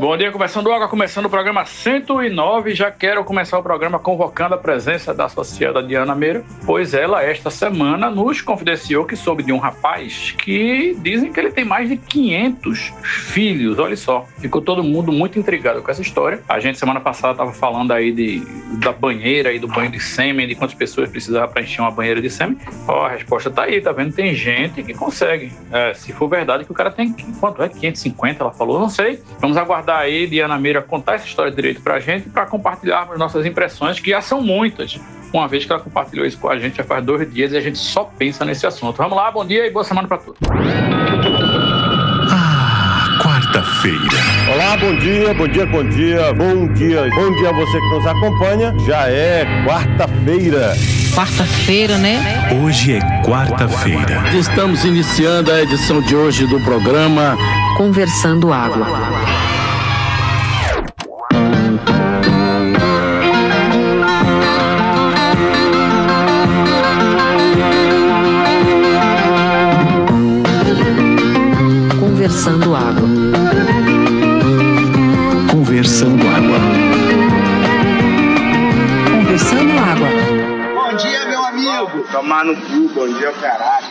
Bom dia, conversando água, começando o programa 109. Já quero começar o programa convocando a presença da associada Diana Meira, pois ela, esta semana, nos confidenciou que soube de um rapaz que dizem que ele tem mais de 500 filhos. Olha só, ficou todo mundo muito intrigado com essa história. A gente, semana passada, estava falando aí de, da banheira e do banho de sêmen, de quantas pessoas precisavam para encher uma banheira de sêmen. Ó, a resposta tá aí, tá vendo? Tem gente que consegue. É, se for verdade que o cara tem, quanto é? 550, ela falou, não sei. Vamos aguardar aí Diana Meira contar essa história direito para a gente, para compartilharmos nossas impressões, que já são muitas. Uma vez que ela compartilhou isso com a gente já faz dois dias e a gente só pensa nesse assunto. Vamos lá, bom dia e boa semana para todos. Ah, quarta-feira. Olá, bom dia, bom dia, bom dia, bom dia, bom dia a você que nos acompanha. Já é quarta-feira. Quarta-feira, né? Hoje é quarta-feira. Estamos iniciando a edição de hoje do programa Conversando Água. Conversando Água. Conversando água. Conversando Água. Bom dia, meu amigo. Tomar no cu, bom dia, caralho.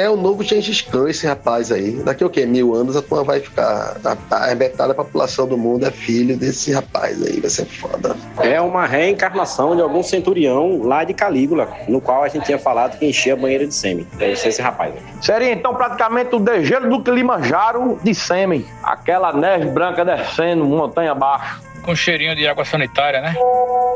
É o novo Gengis Khan, esse rapaz aí. Daqui o quê? Mil anos a turma vai ficar. A, a metade da população do mundo é filho desse rapaz aí. Vai ser foda. É uma reencarnação de algum centurião lá de Calígula, no qual a gente tinha falado que enchia a banheira de sêmen. Deve ser esse rapaz. aí. Seria então praticamente o degelo do Kilimanjaro de sêmen. Aquela neve branca descendo montanha abaixo. Com cheirinho de água sanitária, né?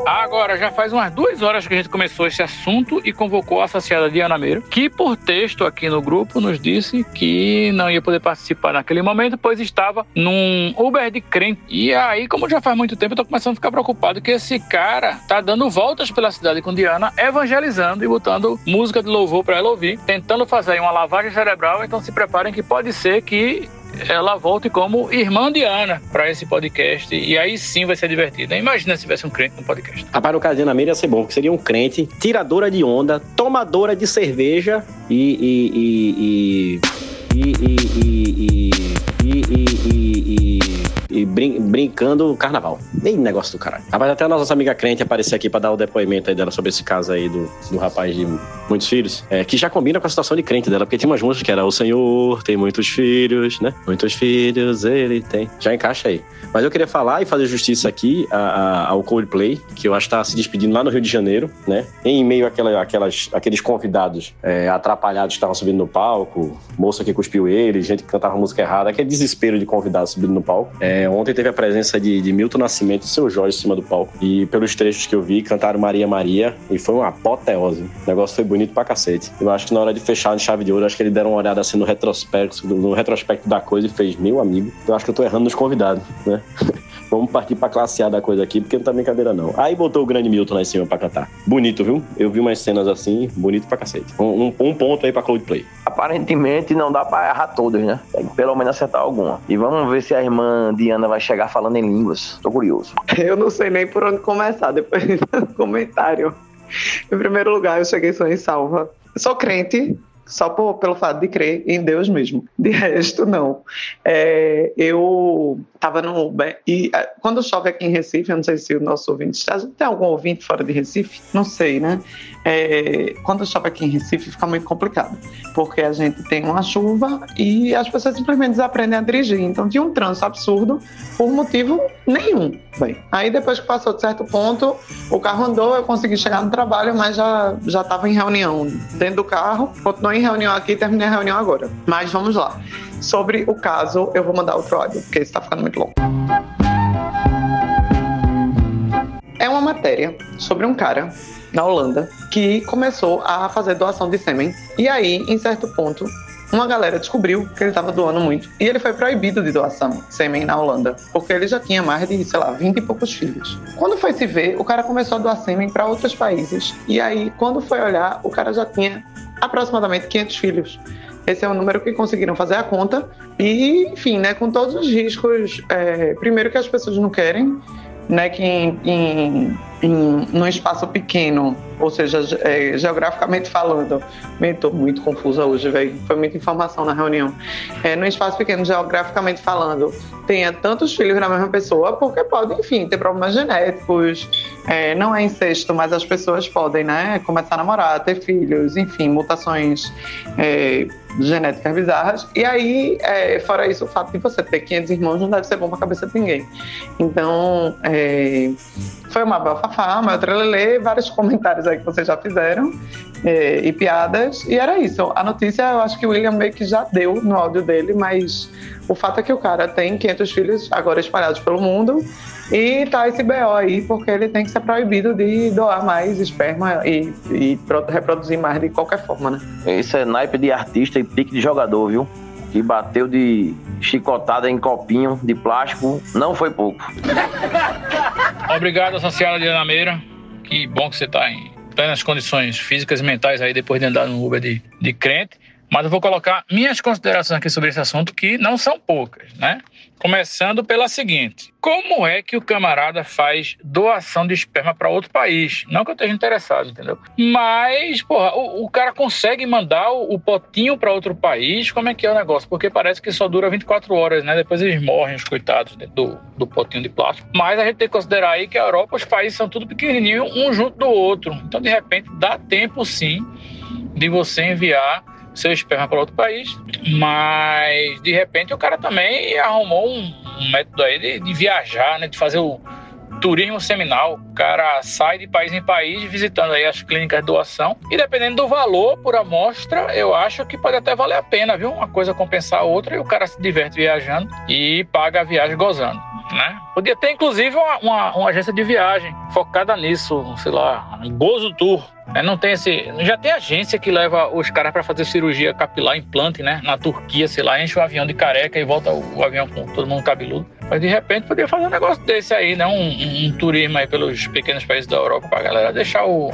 Agora, já faz umas duas horas que a gente começou esse assunto e convocou a associada Diana Meira, que por texto aqui no grupo nos disse que não ia poder participar naquele momento, pois estava num Uber de crente. E aí, como já faz muito tempo, eu tô começando a ficar preocupado que esse cara tá dando voltas pela cidade com Diana, evangelizando e botando música de louvor para ela ouvir, tentando fazer uma lavagem cerebral. Então se preparem que pode ser que ela volte como irmã de Ana para esse podcast. E aí sim vai ser divertido. Imagina se tivesse um crente no podcast. Caso de Ana Meira ia ser bom, porque seria um crente, tiradora de onda, tomadora de cerveja e. e. e. e. e. e. e. e. e. e, e- brin- brincando o carnaval. Nem negócio do caralho. Rapaz, até a nossa amiga crente aparecer aqui pra dar o depoimento aí dela sobre esse caso aí do, do rapaz de muitos filhos, é, que já combina com a situação de crente dela, porque tinha umas músicas que era o Senhor tem muitos filhos, né? Muitos filhos ele tem. Já encaixa aí. Mas eu queria falar e fazer justiça aqui a- a- ao Coldplay, que eu acho que tá se despedindo lá no Rio de Janeiro, né? Em meio àquela, àquelas, àqueles convidados é, atrapalhados que estavam subindo no palco, moça que cuspiu ele, gente que cantava música errada, aquele desespero de convidados subindo no palco. É, ontem teve a presença de, de Milton Nascimento e seu Jorge em cima do palco. E pelos trechos que eu vi, cantaram Maria Maria e foi uma apoteose. O negócio foi bonito pra cacete. Eu acho que na hora de fechar em chave de ouro, acho que eles deram uma olhada assim no retrospecto, no retrospecto da coisa e fez, meu amigo, eu acho que eu tô errando nos convidados, né? Vamos partir pra classe A da coisa aqui, porque não tá brincadeira não. Aí botou o grande Milton lá em cima pra cantar. Bonito, viu? Eu vi umas cenas assim, bonito pra cacete. Um, um- um ponto aí pra Coldplay. Aparentemente não dá pra errar todos, né? Tem que pelo menos acertar alguma. E vamos ver se a irmã Diana vai chegar falando em línguas. Tô curioso. Eu não sei nem por onde começar depois do comentário. Em primeiro lugar, eu cheguei só em salva. Eu sou crente, só por- pelo fato de crer em Deus mesmo. De resto, não. É, eu estava no Uber e é, quando chove aqui em Recife, eu não sei se o nosso ouvinte está. Tem algum ouvinte fora de Recife? Não sei, né? É, quando chove aqui em Recife, fica muito complicado. Porque a gente tem uma chuva e as pessoas simplesmente desaprendem a dirigir. Então tinha um trânsito absurdo por motivo nenhum. Bem, aí depois que passou de certo ponto, o carro andou, eu consegui chegar no trabalho, mas já já estava em reunião dentro do carro. Continuei em reunião aqui, terminei a reunião agora. Mas vamos lá. Sobre o caso, eu vou mandar outro áudio, porque está ficando muito longo. É uma matéria sobre um cara na Holanda que começou a fazer doação de sêmen. E aí, em certo ponto, uma galera descobriu que ele estava doando muito. E ele foi proibido de doação sêmen na Holanda, porque ele já tinha mais de, sei lá, 20 e poucos filhos. Quando foi se ver, o cara começou a doar sêmen para outros países. E aí, quando foi olhar, o cara já tinha aproximadamente 500 filhos. Esse é o número que conseguiram fazer a conta. E, enfim, né, com todos os riscos. é, primeiro, que as pessoas não querem, né, que em, em em, num espaço pequeno, ou seja, é, geograficamente falando, estou muito confusa hoje, velho, foi muita informação na reunião. É, num espaço pequeno, geograficamente falando, tenha tantos filhos na mesma pessoa, porque pode, enfim, ter problemas genéticos, é, não é incesto, mas as pessoas podem, né, começar a namorar, ter filhos, enfim, mutações é, genéticas bizarras. E aí, é, fora isso, o fato de você ter 500 irmãos não deve ser bom pra cabeça de ninguém. Então, é, foi uma bafafá, uma trelelê, vários comentários aí que vocês já fizeram é, e piadas. E era isso. A notícia, eu acho que o William meio que já deu no áudio dele, mas o fato é que o cara tem 500 filhos agora espalhados pelo mundo e tá esse BO aí, porque ele tem que ser proibido de doar mais esperma e, e reproduzir mais de qualquer forma, né? Isso é naipe de artista e pique de jogador, viu? Que bateu de chicotada em copinho de plástico, não foi pouco. Obrigado, associada Diana Meira. Que bom que você tá em plenas condições físicas e mentais aí depois de andar no Uber de, de crente. Mas eu vou colocar minhas considerações aqui sobre esse assunto, que não são poucas, né? Começando pela seguinte: como é que o camarada faz doação de esperma para outro país? Não que eu esteja interessado, entendeu? Mas, porra, o, o cara consegue mandar o, o potinho para outro país? Como é que é o negócio? Porque parece que só dura 24 horas, né? Depois eles morrem, os coitados do, do potinho de plástico. Mas a gente tem que considerar aí que a Europa, os países são tudo pequenininho, um junto do outro. Então, de repente, dá tempo sim de você enviar seu esperma para outro país, mas de repente o cara também arrumou um, método aí de, de, viajar, né, de fazer o turismo seminal. O cara sai de país em país visitando aí as clínicas de doação e dependendo do valor por amostra, eu acho que pode até valer a pena, viu? Uma coisa compensar a outra e o cara se diverte viajando e paga a viagem gozando. Né? Podia ter inclusive uma, uma, uma agência de viagem focada nisso, sei lá, Gozo Tour, é, não tem esse. Já tem agência que leva os caras para fazer cirurgia capilar, implante, né? Na Turquia, sei lá, enche o avião de careca e volta o, o avião com todo mundo cabeludo. Mas de repente poderia fazer um negócio desse aí, né? Um, um, um turismo aí pelos pequenos países da Europa pra galera deixar o,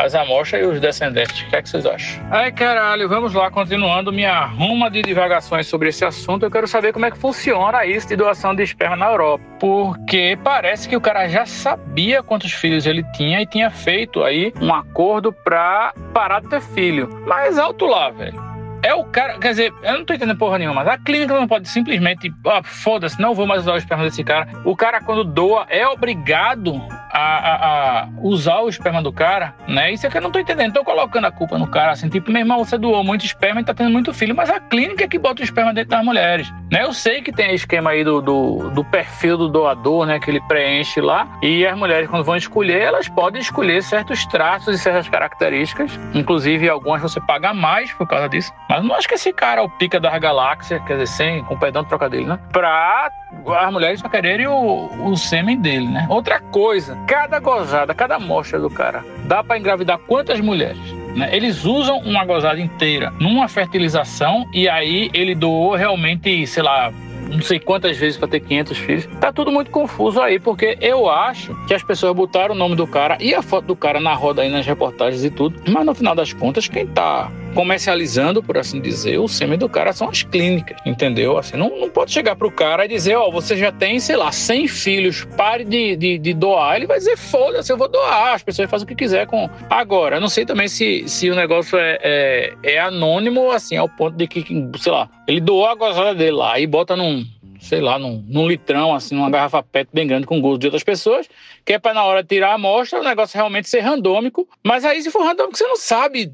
as amostras e os descendentes. O que é que vocês acham? Ai, caralho, vamos lá, continuando minha ruma de divagações sobre esse assunto. Eu quero saber como é que funciona isso de doação de esperma na Europa. Porque parece que o cara já sabia quantos filhos ele tinha e tinha feito aí um acordo pra parar de ter filho. Mas alto lá, velho. É o cara, quer dizer, eu não tô entendendo porra nenhuma, mas a clínica não pode simplesmente, ah, foda-se, não vou mais usar o esperma desse cara. O cara, quando doa, é obrigado a, a, a, usar o esperma do cara, né? Isso é que eu não tô entendendo. Tô colocando a culpa no cara, assim, tipo, meu irmão, você doou muito esperma e tá tendo muito filho, mas a clínica é que bota o esperma dentro das mulheres, né? Eu sei que tem esquema aí do, do, do perfil do doador, né? Que ele preenche lá, e as mulheres, quando vão escolher, elas podem escolher certos traços e certas características, inclusive algumas você paga mais por causa disso. Mas não acho que esse cara é o pica da galáxia, quer dizer, sem, com perdão do trocadilho, né? Pra as mulheres só quererem o, o sêmen dele, né? Outra coisa, cada gozada, cada amostra do cara, dá para engravidar quantas mulheres? Né? Eles usam uma gozada inteira numa fertilização e aí ele doou realmente, sei lá, não sei quantas vezes para ter 500 filhos. Tá tudo muito confuso aí, porque eu acho que as pessoas botaram o nome do cara e a foto do cara na roda aí nas reportagens e tudo, mas no final das contas, quem tá comercializando, por assim dizer, o sêmen do cara são as clínicas, entendeu? Assim, não, não pode chegar pro cara e dizer, ó, oh, você já tem, sei lá, 100 filhos, pare de, de, de doar. Ele vai dizer, foda-se, eu vou doar, as pessoas fazem o que quiser com... Agora, não sei também se, se o negócio é, é, é anônimo, assim, ao ponto de que, sei lá, ele doou a gozada dele lá e bota num, sei lá, num, num, litrão, assim, numa garrafa PET bem grande com gosto de outras pessoas, que é para na hora de tirar a amostra o negócio realmente ser randômico. Mas aí, se for randômico, você não sabe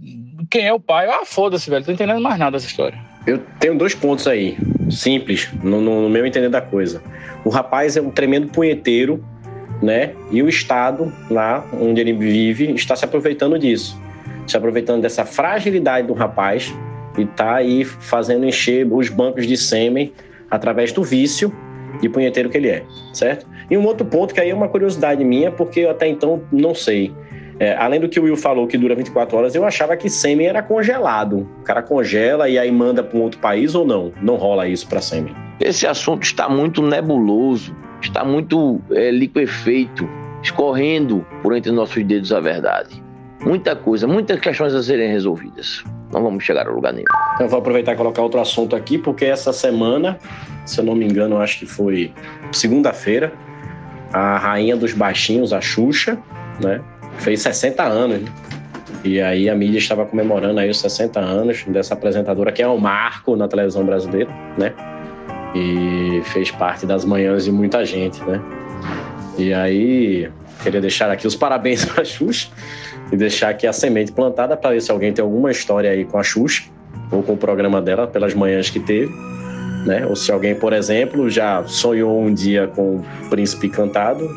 quem é o pai. Ah, foda-se, velho, tô entendendo mais nada dessa história. Eu tenho dois pontos aí, simples, no, no meu entender da coisa. O rapaz é um tremendo punheteiro, né? E o Estado, lá onde ele vive, está se aproveitando disso. Se aproveitando dessa fragilidade do rapaz e tá aí fazendo encher os bancos de sêmen através do vício de punheteiro que ele é, certo? E um outro ponto que aí é uma curiosidade minha, porque eu até então não sei. É, além do que o Will falou que dura 24 horas, eu achava que sêmen era congelado. O cara congela e aí manda para um outro país ou não? Não rola isso para sêmen. Esse assunto está muito nebuloso, está muito é, liquefeito, escorrendo por entre nossos dedos a verdade. Muita coisa, muitas questões a serem resolvidas não vamos chegar a lugar nenhum. Eu vou aproveitar e colocar outro assunto aqui, porque essa semana, se eu não me engano, acho que foi segunda-feira, a rainha dos baixinhos, a Xuxa, né? Fez 60 anos. Né? E aí a mídia estava comemorando aí os 60 anos dessa apresentadora, que é um marco na televisão brasileira, né? E fez parte das manhãs de muita gente, né? E aí queria deixar aqui os parabéns para a Xuxa e deixar aqui a semente plantada para ver se alguém tem alguma história aí com a Xuxa ou com o programa dela pelas manhãs que teve, né? Ou se alguém, por exemplo, já sonhou um dia com o Príncipe Cantado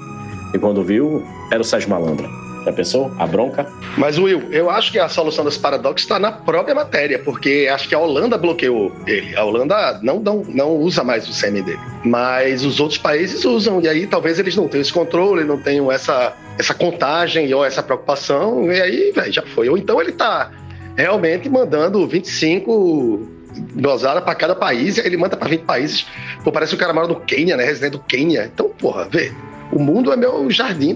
e quando viu era o Sérgio Malandra. Já pensou? A bronca? Mas, Will, eu acho que a solução desse paradoxo está na própria matéria, porque acho que a Holanda bloqueou ele. A Holanda não, não, não usa mais o sêmen dele. Mas os outros países usam, e aí talvez eles não tenham esse controle, não tenham essa, essa contagem ou essa preocupação, e aí, véio, já foi. Ou então ele está realmente mandando 25 dosada para cada país, ele manda para 20 países. Pô, parece que o cara mora no Quênia, né? Residente do Quênia. Então, porra, vê. O mundo é meu jardim,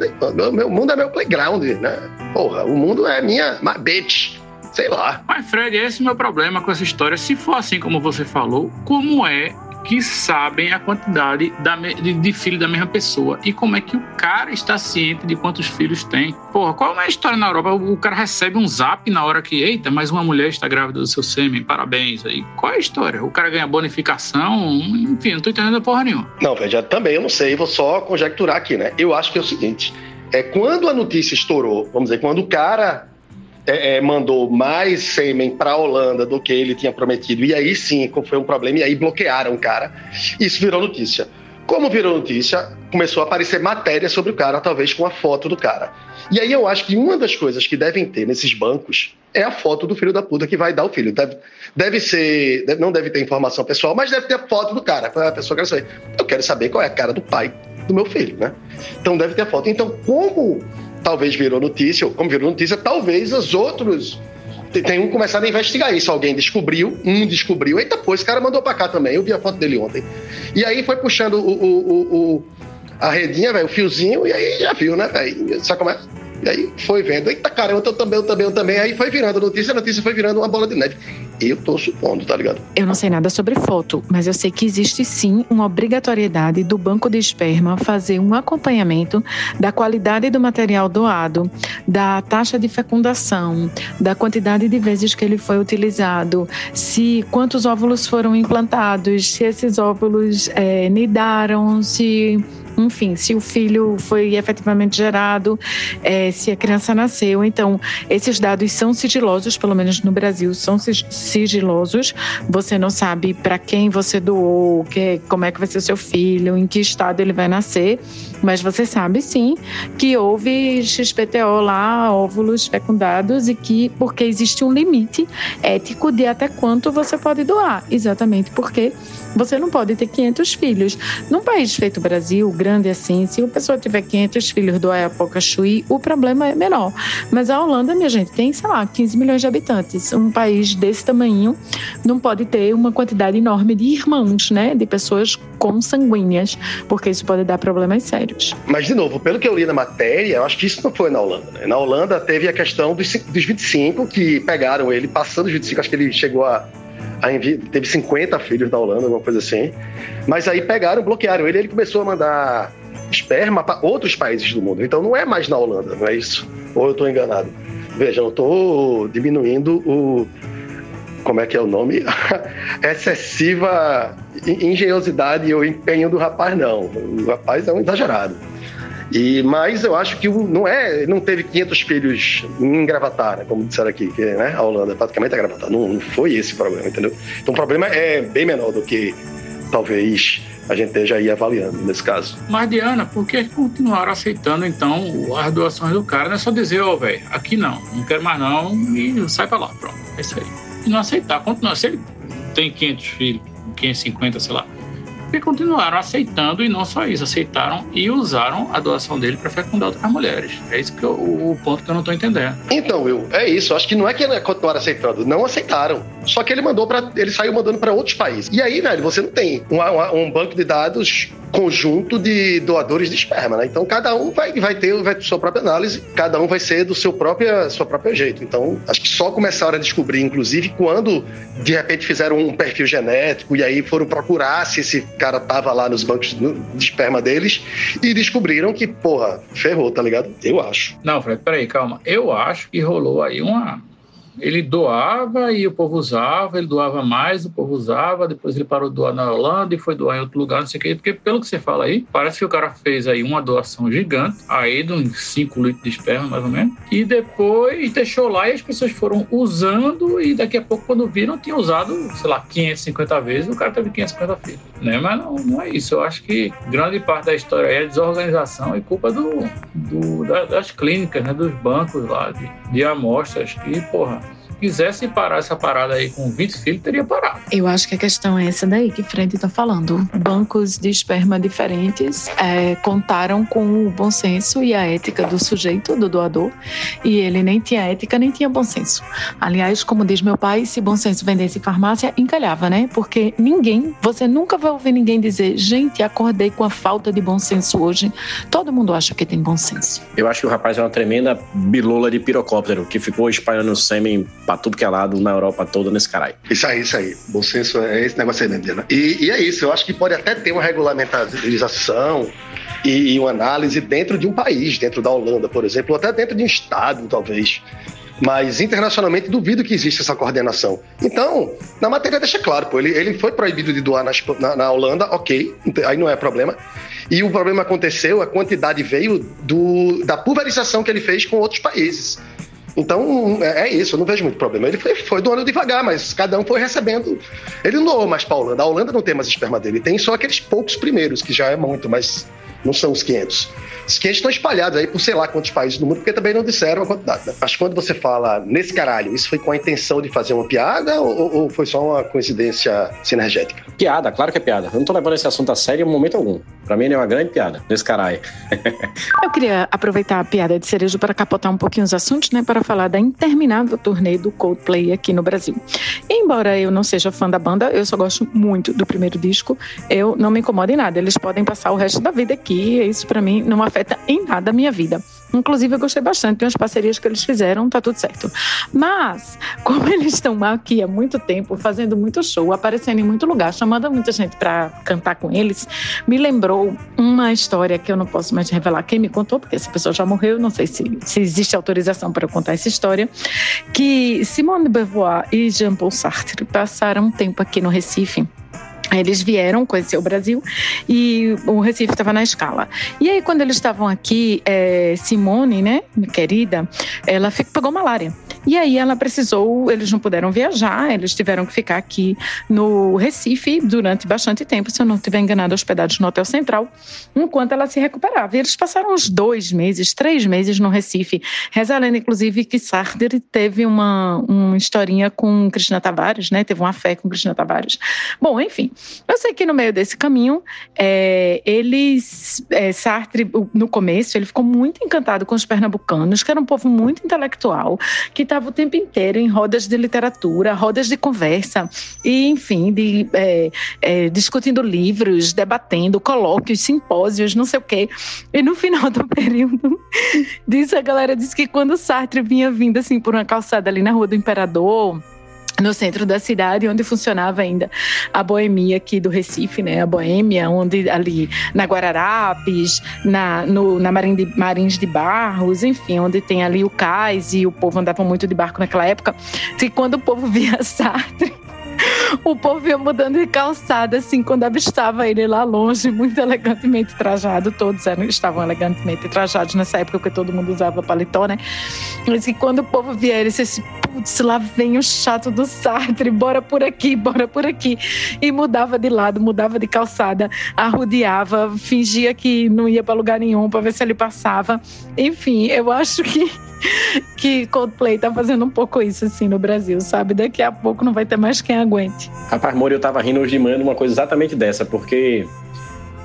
meu, mundo é meu playground, né? Porra, o mundo é minha bitch. Sei lá. Mas, Fred, esse é o meu problema com essa história. Se for assim como você falou, como é que sabem a quantidade da, de, de filhos da mesma pessoa. E como é que o cara está ciente de quantos filhos tem. Porra, qual é a história na Europa? O, cara recebe um zap na hora que, eita, mais uma mulher está grávida do seu sêmen, parabéns. Aí, qual é a história? O cara ganha bonificação? Enfim, não tô entendendo porra nenhuma. Não, veja, também eu não sei, vou só conjecturar aqui, né? Eu acho que é o seguinte. É, quando a notícia estourou, vamos dizer, quando o cara é, é, mandou mais sêmen para a Holanda do que ele tinha prometido. E aí sim foi um problema, e aí bloquearam o cara. Isso virou notícia. Como virou notícia, começou a aparecer matéria sobre o cara, talvez com a foto do cara. E aí eu acho que uma das coisas que devem ter nesses bancos é a foto do filho da puta que vai dar o filho. Deve, deve ser, não deve ter informação pessoal, mas deve ter a foto do cara. A pessoa quer saber. Eu quero saber qual é a cara do pai do meu filho, né? Então deve ter a foto. Então, como talvez virou notícia, como virou notícia, talvez os outros tenham começado a investigar isso. Alguém descobriu, um descobriu, eita, pô, esse cara mandou pra cá também. Eu vi a foto dele ontem. E aí foi puxando o, o, o, a redinha, o fiozinho, e aí já viu, né, velho? Sabe como é? E aí foi vendo, eita caramba, eu também, eu também, eu também. Aí foi virando notícia, a notícia foi virando uma bola de neve. Eu tô supondo, tá ligado? Eu não sei nada sobre foto, mas eu sei que existe sim uma obrigatoriedade do banco de esperma fazer um acompanhamento da qualidade do material doado, da taxa de fecundação, da quantidade de vezes que ele foi utilizado, se quantos óvulos foram implantados, se esses óvulos é, nidaram, se enfim, se o filho foi efetivamente gerado, é, se a criança nasceu. Então, esses dados são sigilosos, pelo menos no Brasil, são sigilosos. Você não sabe para quem você doou, que, como é que vai ser seu filho, em que estado ele vai nascer, mas você sabe sim que houve XPTO lá, óvulos fecundados, e que porque existe um limite ético de até quanto você pode doar. Exatamente porque você não pode ter 500 filhos. Num país feito Brasil, grande assim, se uma pessoa tiver 500 filhos do Ayapoca Chuí, o problema é menor. Mas a Holanda, minha gente, tem, sei lá, 15 milhões de habitantes. Um país desse tamanho não pode ter uma quantidade enorme de irmãos, né? De pessoas consanguíneas, porque isso pode dar problemas sérios. Mas, de novo, pelo que eu li na matéria, eu acho que isso não foi na Holanda. Né? Na Holanda teve a questão dos, dos 25 que pegaram ele, passando os 25, acho que ele chegou a teve 50 filhos da Holanda, alguma coisa assim. Mas aí pegaram, bloquearam ele, ele começou a mandar esperma para outros países do mundo. Então não é mais na Holanda, não é isso? Ou eu estou enganado? Veja, eu estou diminuindo o. Como é que é o nome? Excessiva engenhosidade e o empenho do rapaz, não. O rapaz é um exagerado. E, mas eu acho que não é, não teve 500 filhos em Gravatar, né, como disseram aqui, que né, a Holanda praticamente é Gravatar. Não, não foi esse o problema, entendeu? Então o problema é bem menor do que talvez a gente esteja aí avaliando nesse caso. Mas, Diana, por que continuaram aceitando, então, as doações do cara? Não é só dizer, ô, oh, velho, aqui não, não quero mais não, e sai pra lá, pronto. É isso aí. Não aceitar, continuar. Se ele tem 500 filhos, 550, sei lá, porque continuaram aceitando e não só isso, aceitaram e usaram a doação dele para fecundar outras mulheres. É isso que eu, o ponto que eu não estou entendendo. Então, Will, é isso. Acho que não é que continuaram aceitando, não aceitaram. só que ele mandou para ele saiu mandando para outros países. E aí, velho, você não tem um, um, banco de dados conjunto de doadores de esperma, né? Então cada um vai, vai ter vai ter sua própria análise, cada um vai ser do seu próprio sua própria jeito. Então acho que só começaram a descobrir, inclusive, quando de repente fizeram um perfil genético e aí foram procurar se esse cara tava lá nos bancos de esperma deles e descobriram que, porra, ferrou, tá ligado? Eu acho. Não, Fred, peraí, calma. Eu acho que rolou aí uma ele doava e o povo usava, ele doava mais, o povo usava, depois ele parou de doar na Holanda e foi doar em outro lugar, não sei o quê, porque pelo que você fala aí, parece que o cara fez aí uma doação gigante, aí de uns 5 litros de esperma, mais ou menos, e depois deixou lá e as pessoas foram usando e daqui a pouco, quando viram, tinha usado, sei lá, 550 vezes, o cara teve 550 filhos, né? Mas não, não é isso, eu acho que grande parte da história é desorganização e culpa do, do das clínicas, né, dos bancos lá, de, de amostras, que, porra, quisesse parar essa parada aí com 20 filhos, teria parado. Eu acho que a questão é essa daí que Frente está falando. Bancos de esperma diferentes é, contaram com o bom senso e a ética do sujeito, do doador, e ele nem tinha ética nem tinha bom senso. Aliás, como diz meu pai, se bom senso vendesse farmácia, encalhava, né? Porque ninguém, você nunca vai ouvir ninguém dizer, gente, acordei com a falta de bom senso hoje. Todo mundo acha que tem bom senso. Eu acho que o rapaz é uma tremenda bilola de pirocóptero que ficou espalhando sêmen pra tudo que é lado na Europa toda nesse caralho. Isso aí, isso aí. Bom senso é esse negócio aí. Né? E, e é isso, eu acho que pode até ter uma regulamentação e, e uma análise dentro de um país, dentro da Holanda, por exemplo, ou até dentro de um estado, talvez mas internacionalmente duvido que exista essa coordenação. Então, na matéria deixa claro, pô, ele, ele foi proibido de doar na, na, na, Holanda, ok, aí não é problema. E o problema aconteceu, a quantidade veio do, da pulverização que ele fez com outros países. Então, é, é isso, eu não vejo muito problema. Ele foi, foi doando devagar, mas cada um foi recebendo. Ele não doou mais para a Holanda. A Holanda não tem mais esperma dele, tem só aqueles poucos primeiros, que já é muito, mas não são os 500. Os 500 estão espalhados aí por sei lá quantos países do mundo, porque também não disseram a quantidade. Né? Mas quando você fala nesse caralho, isso foi com a intenção de fazer uma piada ou, ou foi só uma coincidência sinergética? Piada, claro que é piada. Eu não tô levando esse assunto a sério em momento algum. Pra mim, ele é uma grande piada, nesse caralho. Eu queria aproveitar a piada de cerejo para capotar um pouquinho os assuntos, né? Para falar da interminável turnê do Coldplay aqui no Brasil. Embora eu não seja fã da banda, eu só gosto muito do primeiro disco. Eu não me incomodo em nada. Eles podem passar o resto da vida aqui isso para mim não afeta em nada a minha vida. Inclusive, eu gostei bastante de umas parcerias que eles fizeram, tá tudo certo. Mas, como eles estão aqui há muito tempo, fazendo muito show, aparecendo em muito lugar, chamando muita gente para cantar com eles, me lembrou uma história que eu não posso mais revelar quem me contou, porque essa pessoa já morreu, não sei se, se existe autorização para eu contar essa história, que Simone de Beauvoir e Jean-Paul Sartre passaram um tempo aqui no Recife eles vieram conhecer o Brasil e o Recife estava na escala. E aí, quando eles estavam aqui, é, Simone, né, minha querida, ela pegou malária. E aí ela precisou, eles não puderam viajar, eles tiveram que ficar aqui no Recife durante bastante tempo, se eu não estiver enganado, hospedados no Hotel Central, enquanto ela se recuperava. E eles passaram uns dois meses, três meses no Recife. Lenda, inclusive, que Sartre teve uma, uma historinha com Cristina Tavares, né? Teve uma fé com Cristina Tavares. Bom, enfim, eu sei que no meio desse caminho, é, eles, é, Sartre, no começo, ele ficou muito encantado com os pernambucanos, que era um povo muito intelectual, que estava o tempo inteiro em rodas de literatura, rodas de conversa, e enfim, de, é, é, discutindo livros, debatendo, colóquios, simpósios, não sei o quê. E no final do período disso, a galera disse que quando Sartre vinha vindo assim por uma calçada ali na Rua do Imperador, no centro da cidade, onde funcionava ainda a boemia aqui do Recife, né? A boêmia, onde ali na Guararapes, na, no, na Marim de, Marins de Barros, enfim, onde tem ali o cais e o povo andava muito de barco naquela época. E quando o povo via Sartre, o povo ia mudando de calçada, assim, quando avistava ele lá longe, muito elegantemente trajado. Todos eram, estavam elegantemente trajados nessa época, porque todo mundo usava paletó, né? Mas que quando o povo via ele, disse putz, lá vem o chato do Sartre, bora por aqui, bora por aqui. E mudava de lado, mudava de calçada, arrodeava, fingia que não ia para lugar nenhum para ver se ele passava. Enfim, eu acho que que Coldplay tá fazendo um pouco isso assim no Brasil, sabe? Daqui a pouco não vai ter mais quem aguente. Rapaz, Mori, eu tava rindo hoje de manhã de uma coisa exatamente dessa, porque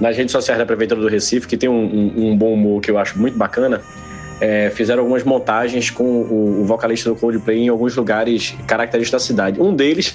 nas redes sociais da Prefeitura do Recife, que tem um, um, um bom humor que eu acho muito bacana, é, fizeram algumas montagens com o, o, vocalista do Coldplay em alguns lugares característicos da cidade. Um deles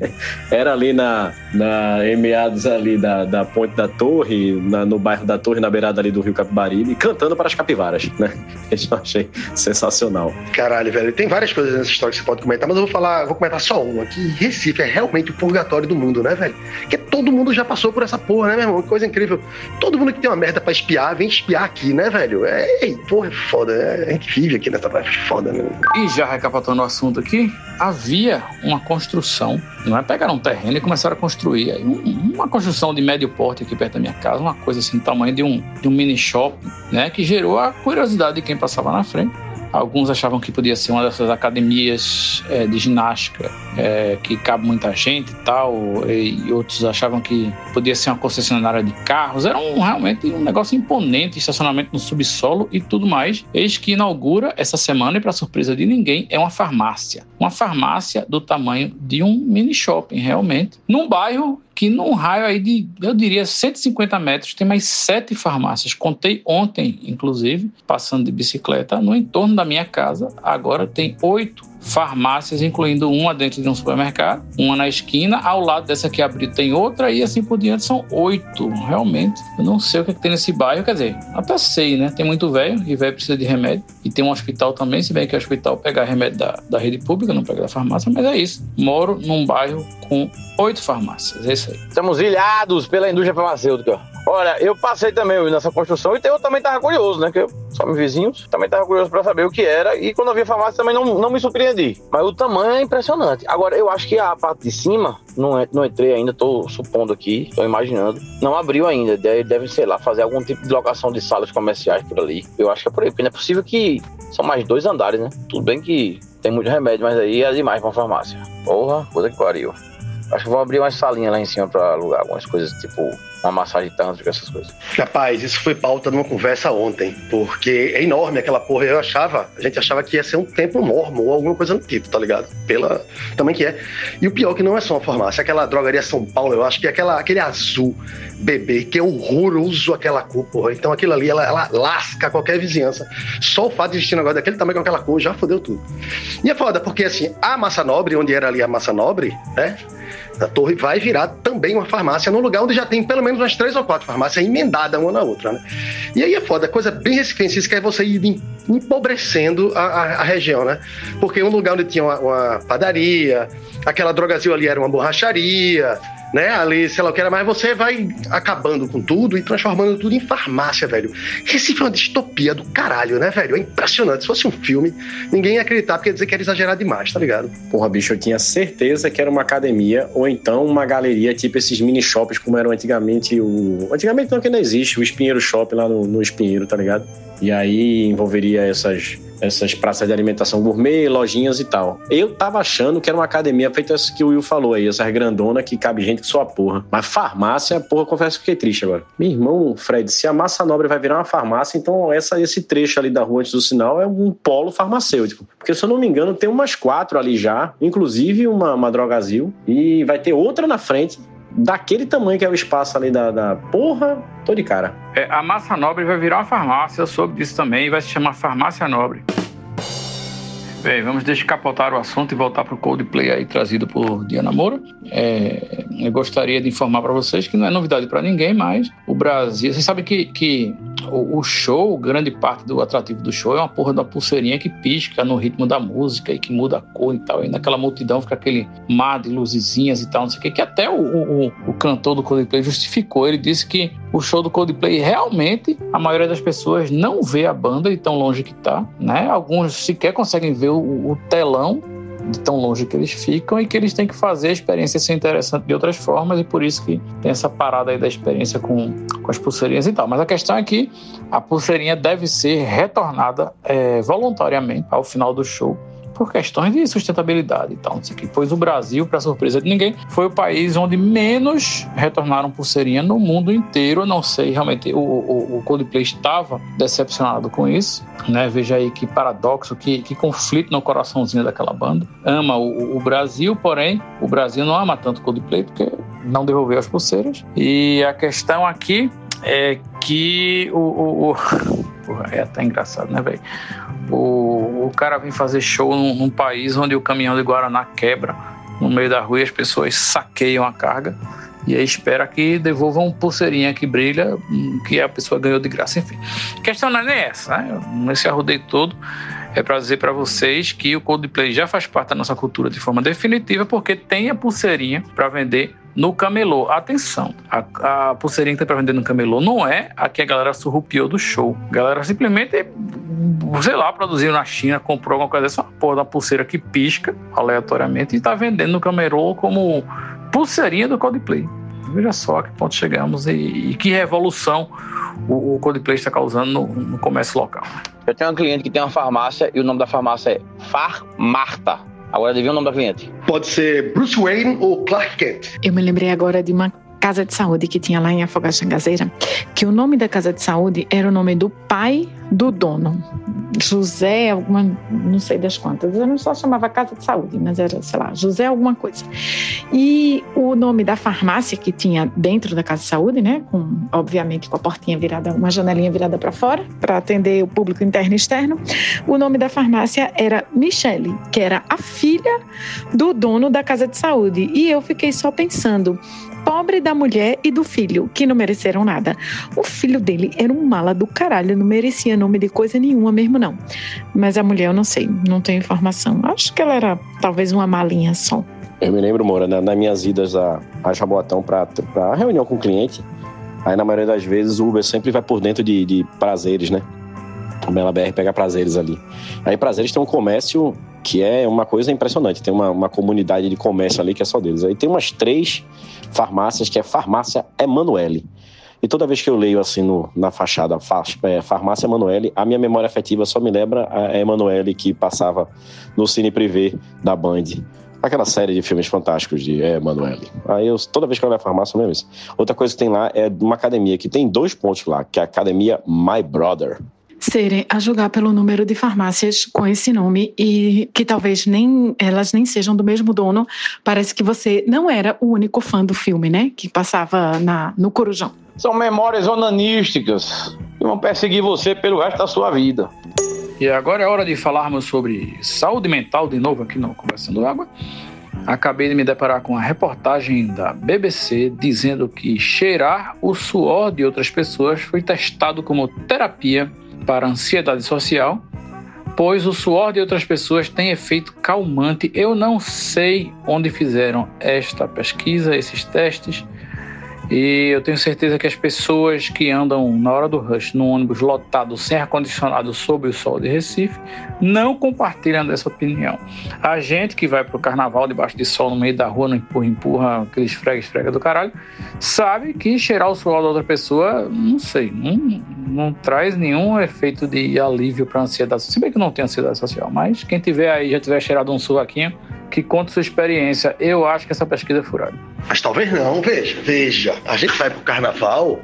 era ali na, na em meados ali da, da Ponte da Torre, na, no bairro da Torre, na beirada ali do Rio Capibaribe, cantando para as capivaras, né? Isso eu achei sensacional. Caralho, velho, tem várias coisas nessa história que você pode comentar, mas eu vou falar, vou comentar só uma, que Recife é realmente o purgatório do mundo, né, velho? Porque todo mundo já passou por essa porra, né, meu irmão? Que coisa incrível. Todo mundo que tem uma merda pra espiar, vem espiar aqui, né, velho? É, porra, é foda. É, a gente vive aqui nessa parte foda, né? E já recapitulando o assunto aqui, havia uma construção, não é? Pegaram um terreno e começaram a construir. Aí, uma construção de médio porte aqui perto da minha casa, uma coisa assim, do tamanho de um, de um mini shopping, né? Que gerou a curiosidade de quem passava na frente. Alguns achavam que podia ser uma dessas academias é, de ginástica é, que cabe muita gente e tal, e outros achavam que podia ser uma concessionária de carros. Era um, realmente um negócio imponente, estacionamento no subsolo e tudo mais. Eis que inaugura essa semana, e para surpresa de ninguém, é uma farmácia. Uma farmácia do tamanho de um mini shopping, realmente, num bairro que num raio aí de, eu diria, 150 metros, tem mais sete farmácias. Contei ontem, inclusive, passando de bicicleta, no entorno da minha casa, agora tem oito farmácias, incluindo uma dentro de um supermercado, uma na esquina, ao lado dessa que abriu tem outra e assim por diante são oito. Realmente, eu não sei o que, é que tem nesse bairro, quer dizer, até sei, né? Tem muito velho e velho precisa de remédio e tem um hospital também, se bem que o hospital pegar remédio da, da rede pública, não pega da farmácia, mas é isso. Moro num bairro com oito farmácias, é isso aí. Estamos ilhados pela indústria farmacêutica. Olha, eu passei também nessa construção e eu também tava curioso, né? Que eu, só meus vizinhos, também tava curioso para saber o que era. E quando eu vi a farmácia também não, não me surpreendi. Mas o tamanho é impressionante. Agora, eu acho que a parte de cima, não, não entrei ainda, tô supondo aqui, tô imaginando, não abriu ainda. Deve, deve, sei lá, fazer algum tipo de locação de salas comerciais por ali. Eu acho que é por aí, porque não é possível que são mais dois andares, né? Tudo bem que tem muito remédio, mas aí é demais pra uma farmácia. Porra, coisa que pariu. Acho que vou abrir uma salinha lá em cima pra alugar algumas coisas, tipo uma massagem tântrica, essas coisas. Rapaz, isso foi pauta numa conversa ontem, porque é enorme aquela porra. Eu achava, a gente achava que ia ser um templo mormon ou alguma coisa no tipo, tá ligado? Pela também que é. E o pior é que não é só uma farmácia, aquela drogaria São Paulo, eu acho que é aquela, aquele azul bebê, que é horroroso aquela cor, porra. Então aquilo ali, ela, ela lasca qualquer vizinhança. Só o fato de existir um negócio daquele tamanho com aquela cor já fodeu tudo. E é foda, porque assim, a Massa Nobre, onde era ali a Massa Nobre, né? A torre vai virar também uma farmácia num lugar onde já tem pelo menos umas três ou quatro farmácias emendadas uma na outra, né? E aí é foda, coisa bem recifense, é você ir empobrecendo a, a, a, região, né? Porque um lugar onde tinha uma, uma padaria, aquela drogazil ali era uma borracharia, né? Ali, sei lá o que era, mas você vai acabando com tudo e transformando tudo em farmácia, velho. Recife é uma distopia do caralho, né, velho? É impressionante. Se fosse um filme, ninguém ia acreditar porque ia dizer que era exagerado demais, tá ligado? Porra, bicho, eu tinha certeza que era uma academia ou então uma galeria, tipo esses mini shops como eram antigamente o. Antigamente não, que não existe, o Espinheiro Shop lá no, no Espinheiro, tá ligado? E aí envolveria essas essas praças de alimentação gourmet, lojinhas e tal. Eu tava achando que era uma academia feita isso que o Will falou aí, essas grandona que cabe gente que sua porra. Mas farmácia, porra, confesso que fiquei triste agora. Meu irmão, Fred, se a Massa Nobre vai virar uma farmácia, então essa, esse trecho ali da rua antes do sinal é um polo farmacêutico. Porque se eu não me engano, tem umas quatro ali já, inclusive uma, uma drogazil, e vai ter outra na frente daquele tamanho que é o espaço ali da, da porra, tô de cara. É, a Massa Nobre vai virar uma farmácia, eu soube disso também, vai se chamar Farmácia Nobre. Bem, vamos descapotar o assunto e voltar para o Coldplay aí trazido por Diana Moura. É, eu gostaria de informar para vocês que não é novidade para ninguém, mas o Brasil. Vocês sabem que, que o, o, show, grande parte do atrativo do show é uma porra da pulseirinha que pisca no ritmo da música e que muda a cor e tal. E naquela multidão fica aquele mar de luzezinhas e tal, não sei o que, que até o, o, o cantor do Coldplay justificou. Ele disse que o show do Coldplay realmente a maioria das pessoas não vê a banda de tão longe que tá, né? Alguns sequer conseguem ver o, o telão de tão longe que eles ficam e que eles têm que fazer a experiência ser interessante de outras formas e por isso que tem essa parada aí da experiência com, com as pulseirinhas e tal. Mas a questão é que a pulseirinha deve ser retornada é, voluntariamente ao final do show por questões de sustentabilidade e tal, não sei o que. Pois o Brasil, para surpresa de ninguém, foi o país onde menos retornaram pulseirinha no mundo inteiro. Eu não sei, realmente, o, o, o Coldplay estava decepcionado com isso, né? Veja aí que paradoxo, que, que conflito no coraçãozinho daquela banda. Ama o, o Brasil, porém, o Brasil não ama tanto Coldplay porque não devolveu as pulseiras. E a questão aqui é que o, o, o porra, é até engraçado, né, velho? O, o cara vem fazer show num, num país onde o caminhão de Guaraná quebra no meio da rua e as pessoas saqueiam a carga e aí espera que devolvam pulseirinha que brilha, hum, que a pessoa ganhou de graça, enfim. A questão não é essa, né? Nesse arrodeio todo, é para dizer para vocês que o Coldplay já faz parte da nossa cultura de forma definitiva, porque tem a pulseirinha para vender no camelô. Atenção, a, a pulseirinha que tem para vender no camelô não é a que a galera surrupiou do show. A galera simplesmente, sei lá, produziu na China, comprou alguma coisa dessa, uma porra da pulseira que pisca aleatoriamente e está vendendo no camelô como pulseirinha do Coldplay. Veja só a que ponto chegamos e, e que revolução o, o Coldplay está causando no, no comércio local. Eu tenho um cliente que tem uma farmácia e o nome da farmácia é Farmarta. Agora adivinha o nome da cliente? Pode ser Bruce Wayne ou Clark Kent. Eu me lembrei agora de uma casa de saúde que tinha lá em Afogados Gazeira, que o nome da casa de saúde era o nome do pai do dono. José, alguma, não sei das quantas, eu não só chamava casa de saúde, mas era, sei lá, José alguma coisa. E o nome da farmácia que tinha dentro da casa de saúde, né, com obviamente com a portinha virada, uma janelinha virada para fora, para atender o público interno e externo, o nome da farmácia era Michele, que era a filha do dono da casa de saúde. E eu fiquei só pensando, pobre da mulher e do filho, que não mereceram nada. O filho dele era um mala do caralho, não merecia nome de coisa nenhuma mesmo, não. Mas a mulher eu não sei, não tenho informação. Acho que ela era talvez uma malinha só. Eu me lembro, Moura, na, nas minhas idas a, a Jabotão para reunião com o cliente, aí na maioria das vezes o Uber sempre vai por dentro de, de prazeres, né? O Bela BR pega prazeres ali. Aí prazeres tem um comércio que é uma coisa impressionante. Tem uma, uma comunidade de comércio ali que é só deles. Aí tem umas três farmácias, que é Farmácia Emanuele. E toda vez que eu leio assim no, na fachada é, Farmácia Emanuele, a minha memória afetiva só me lembra a Emanuele que passava no Cine Privé da Band. Aquela série de filmes fantásticos de Emanuele. Aí eu, toda vez que eu olho a farmácia, eu lembro isso. Outra coisa que tem lá é uma academia que tem dois pontos lá, que é a Academia My Brother serem a julgar pelo número de farmácias com esse nome e que talvez nem elas nem sejam do mesmo dono. Parece que você não era o único fã do filme, né? Que passava na, no Corujão. São memórias onanísticas que vão perseguir você pelo resto da sua vida. E agora é hora de falarmos sobre saúde mental de novo aqui no Conversando Água. Acabei de me deparar com a reportagem da BBC dizendo que cheirar o suor de outras pessoas foi testado como terapia para ansiedade social, pois o suor de outras pessoas tem efeito calmante. Eu não sei onde fizeram esta pesquisa, esses testes, e eu tenho certeza que as pessoas que andam na hora do rush num ônibus lotado, sem ar-condicionado, sob o sol de Recife, não compartilham dessa opinião. A gente que vai para o carnaval debaixo de sol no meio da rua, no empurra-empurra, aquele esfrega-esfrega do caralho, sabe que cheirar o suor da outra pessoa, não sei, não, não traz nenhum efeito de alívio para ansiedade. Se bem que não tem ansiedade social, mas quem tiver aí, já tiver cheirado um suaquinho, que conta sua experiência. Eu acho que essa pesquisa é furada. Mas talvez não, veja, veja. A gente vai pro carnaval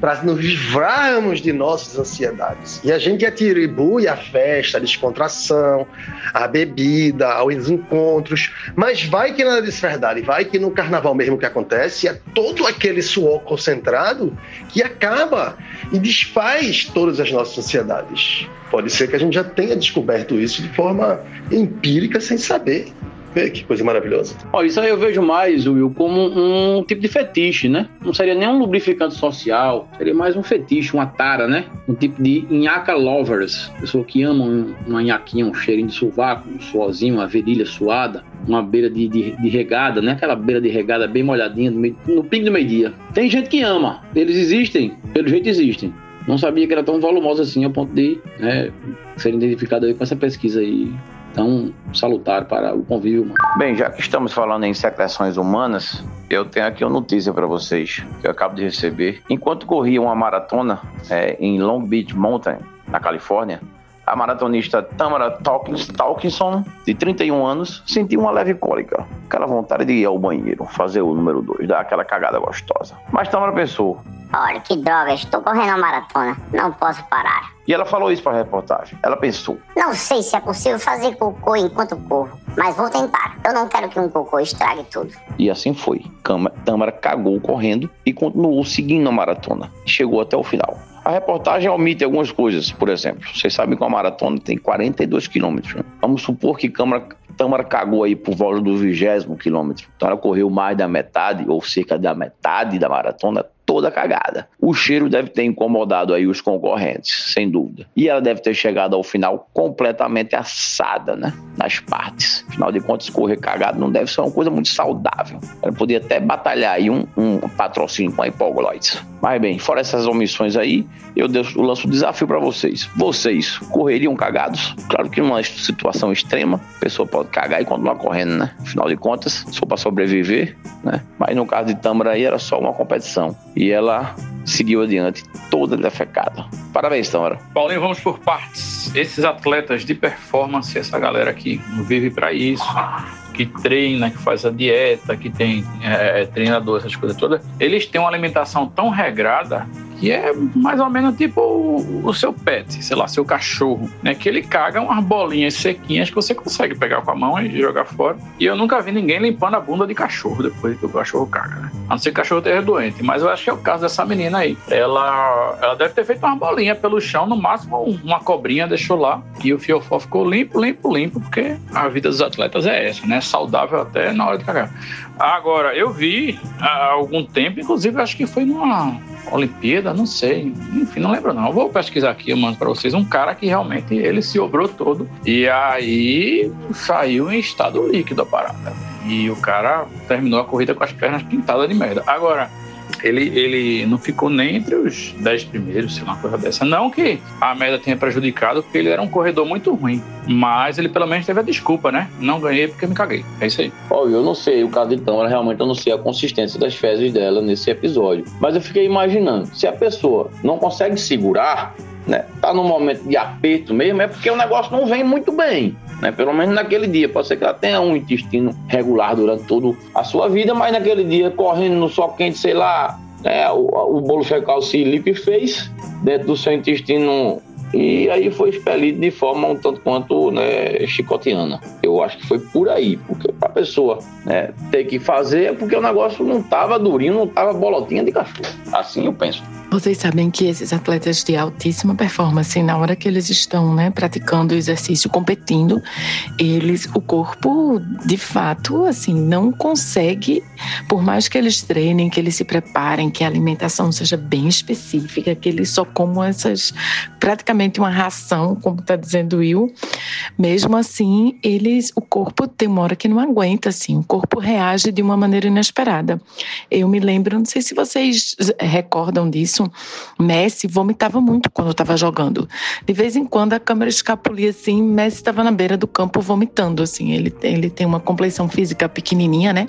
para nos livrarmos de nossas ansiedades. E a gente atribui a festa, a descontração, a bebida, os encontros. Mas vai que nada disso é verdade. Vai que no carnaval mesmo que acontece é todo aquele suor concentrado que acaba e desfaz todas as nossas ansiedades. Pode ser que a gente já tenha descoberto isso de forma empírica sem saber. Que coisa maravilhosa. Olha, isso aí eu vejo mais, Will, como um tipo de fetiche, né? Não seria nem um lubrificante social, seria mais um fetiche, uma tara, né? Um tipo de nhaca lovers. Pessoa que ama uma nhaquinha, um cheirinho de sovaco, um uma virilha suada, uma beira de, de, de, regada, né? Aquela beira de regada bem molhadinha, no, meio, no pico do meio-dia. Tem gente que ama, eles existem, pelo jeito existem. Não sabia que era tão volumoso assim, ao ponto de né, ser identificado aí com essa pesquisa aí tão salutar para o convívio humano. Bem, já que estamos falando em secreções humanas, eu tenho aqui uma notícia para vocês que eu acabo de receber. Enquanto corria uma maratona é, em Long Beach Mountain, na Califórnia, a maratonista Tamara Talkinson, de 31 anos, sentiu uma leve cólica, aquela vontade de ir ao banheiro, fazer o número 2, dar aquela cagada gostosa. Mas Tamara pensou: Olha, que droga, estou correndo uma maratona. Não posso parar. E ela falou isso para a reportagem. Ela pensou: Não sei se é possível fazer cocô enquanto corro, mas vou tentar. Eu não quero que um cocô estrague tudo. E assim foi. Tâmara cagou correndo e continuou seguindo a maratona. Chegou até o final. A reportagem omite algumas coisas, por exemplo. Vocês sabem que uma maratona tem 42 quilômetros. né? Vamos supor que Câmara, Tâmara cagou aí por volta do vigésimo quilômetro. Então ela correu mais da metade, ou cerca da metade da maratona, toda cagada. O cheiro deve ter incomodado aí os concorrentes, sem dúvida. E ela deve ter chegado ao final completamente assada, né? Nas partes. Afinal de contas, correr cagado não deve ser uma coisa muito saudável. Ela podia até batalhar aí um, um patrocínio com a Hipogloides. Mas bem, fora essas omissões aí, eu, lanço o desafio para vocês. Vocês correriam cagados? Claro que numa situação extrema, a pessoa pode cagar e continuar correndo, né? Afinal de contas, só para sobreviver, né? Mas no caso de Tâmara aí era só uma competição. E ela seguiu adiante toda defecada. Parabéns, Tâmara. Paulinho, vamos por partes. Esses atletas de performance, essa galera que vive para isso, que treina, que faz a dieta, que tem é, treinador, essas coisas todas, eles têm uma alimentação tão regrada que é mais ou menos tipo o, o seu pet, sei lá, seu cachorro, né? Que ele caga umas bolinhas sequinhas que você consegue pegar com a mão e jogar fora. E eu nunca vi ninguém limpando a bunda de cachorro depois que o cachorro caga, né? A não ser que o cachorro esteja doente. Mas eu acho que é o caso dessa menina aí. Ela, ela deve ter feito uma bolinha pelo chão, no máximo uma cobrinha deixou lá. E o fiofó ficou limpo, limpo, limpo, porque a vida dos atletas é essa, né? Saudável até na hora de cagar. Agora, eu vi há algum tempo, inclusive acho que foi numa Olimpíada, não sei. Enfim, não lembro não. Vou pesquisar aqui, eu mando pra vocês. Um cara que realmente ele se obrou todo. E aí saiu em estado líquido a parada. E o cara terminou a corrida com as pernas pintadas de merda. Agora, ele, ele não ficou nem entre os 10 primeiros, sei lá, uma coisa dessa. Não que a merda tenha prejudicado, porque ele era um corredor muito ruim. Mas ele pelo menos teve a desculpa, né? Não ganhei porque me caguei. É isso aí. Ó, eu não sei o caso de Tâmara, realmente eu não sei a consistência das fezes dela nesse episódio. Mas eu fiquei imaginando, se a pessoa não consegue segurar, né? Tá num momento de aperto mesmo, é porque o negócio não vem muito bem. Né? Pelo menos naquele dia. Pode ser que ela tenha um intestino regular durante toda a sua vida, mas naquele dia, correndo no sol quente, sei lá, né? o, o bolo fecal se lipe fez dentro do seu intestino e aí foi expelido de forma um tanto quanto né, chicoteana. Eu acho que foi por aí, porque para a pessoa né, ter que fazer é porque o negócio não estava durinho, não estava bolotinha de cachorro. Assim eu penso. Vocês sabem que esses atletas de altíssima performance, na hora que eles estão né, praticando o exercício, competindo, eles, o corpo, de fato, assim, não consegue, por mais que eles treinem, que eles se preparem, que a alimentação seja bem específica, que eles só comam essas, praticamente uma ração, como está dizendo o Will, mesmo assim, eles, o corpo tem uma hora que não aguenta, assim, o corpo reage de uma maneira inesperada. Eu me lembro, não sei se vocês recordam disso, Messi vomitava muito quando estava jogando. De vez em quando a câmera escapulia assim, Messi estava na beira do campo vomitando, assim. Ele, ele tem uma complexão física pequenininha, né?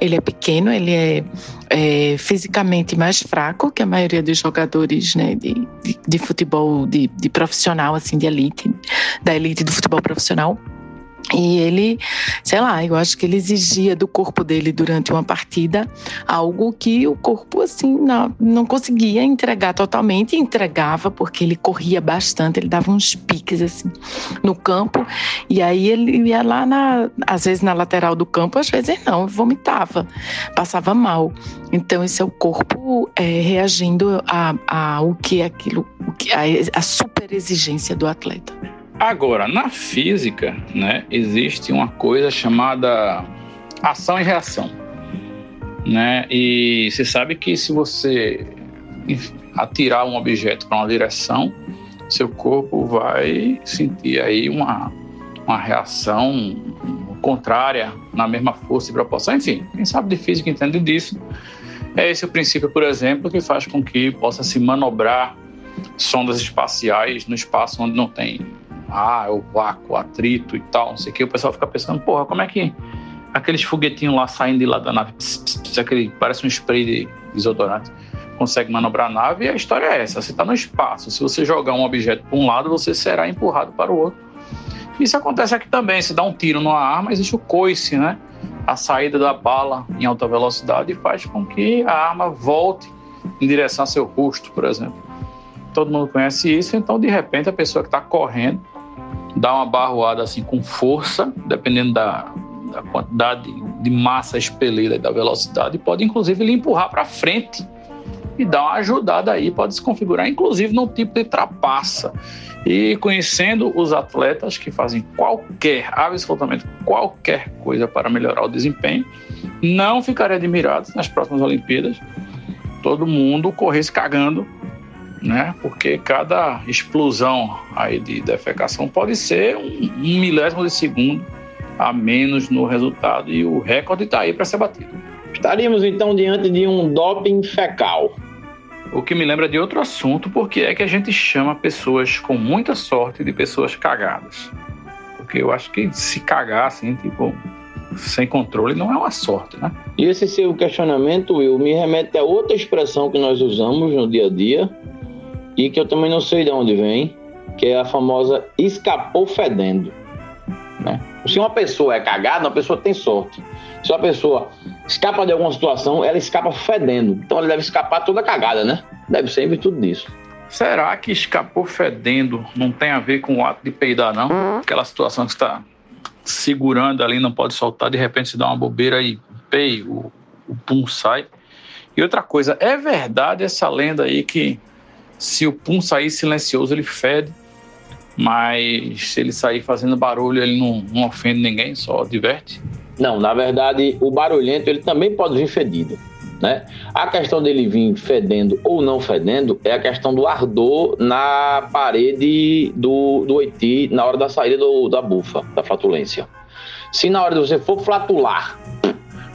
Ele é pequeno, ele é, é fisicamente mais fraco que a maioria dos jogadores, né, de, de, de futebol de, de profissional, assim, de elite, da elite do futebol profissional. E ele, sei lá, eu acho que ele exigia do corpo dele durante uma partida algo que o corpo, assim, não, não conseguia entregar totalmente. Entregava porque ele corria bastante, ele dava uns piques, assim, no campo. E aí ele ia lá, na, às vezes na lateral do campo, às vezes não, vomitava, passava mal. Então, esse é o corpo é, reagindo a, a o que é aquilo, a, a super exigência do atleta. Agora, na física, né, existe uma coisa chamada ação e reação. Né? E você sabe que se você atirar um objeto para uma direção, seu corpo vai sentir aí uma, uma reação contrária na mesma força e proporção. Enfim, quem sabe de física entende disso. É esse o princípio, por exemplo, que faz com que possa se manobrar sondas espaciais no espaço onde não tem ah, o vácuo, atrito e tal, não sei o que, o pessoal fica pensando, porra, como é que aqueles foguetinhos lá saindo de lá da nave, pss, pss, pss, aquele, parece um spray de desodorante, consegue manobrar a nave e a história é essa, você está no espaço, se você jogar um objeto para um lado, você será empurrado para o outro. Isso acontece aqui também, se dá um tiro numa arma, existe o coice, né? A saída da bala em alta velocidade faz com que a arma volte em direção ao seu rosto, por exemplo. Todo mundo conhece isso, então de repente a pessoa que está correndo dá uma barroada assim com força, dependendo da, da quantidade de massa expelida e da velocidade, pode inclusive lhe empurrar para frente e dar uma ajudada aí, pode se configurar inclusive num tipo de trapaça. E conhecendo os atletas que fazem qualquer, absolutamente qualquer coisa para melhorar o desempenho, não ficaria admirado nas próximas Olimpíadas todo mundo corresse cagando, né? Porque cada explosão aí de defecação pode ser um, um milésimo de segundo a menos no resultado e o recorde está aí para ser batido. Estaríamos então diante de um doping fecal. O que me lembra de outro assunto, porque é que a gente chama pessoas com muita sorte de pessoas cagadas. Porque eu acho que se cagar assim, tipo, sem controle não é uma sorte, né? E esse seu questionamento, Will, me remete a outra expressão que nós usamos no dia a dia e que eu também não sei de onde vem, que é a famosa escapou fedendo. Né? Se uma pessoa é cagada, uma pessoa tem sorte. Se uma pessoa escapa de alguma situação, ela escapa fedendo. Então ela deve escapar toda cagada, né? Deve ser em virtude disso. Será que escapou fedendo não tem a ver com o ato de peidar, não? Aquela situação que está segurando ali, não pode soltar, de repente se dá uma bobeira e pei, o, o pum sai. E outra coisa, é verdade essa lenda aí que se o pum sair silencioso, ele fede, mas se ele sair fazendo barulho, ele não, não ofende ninguém, só diverte? Não, na verdade, o barulhento ele também pode vir fedido. Né? A questão dele vir fedendo ou não fedendo é a questão do ardor na parede do, do Oiti na hora da saída do, da bufa, da flatulência. Se na hora de você for flatular,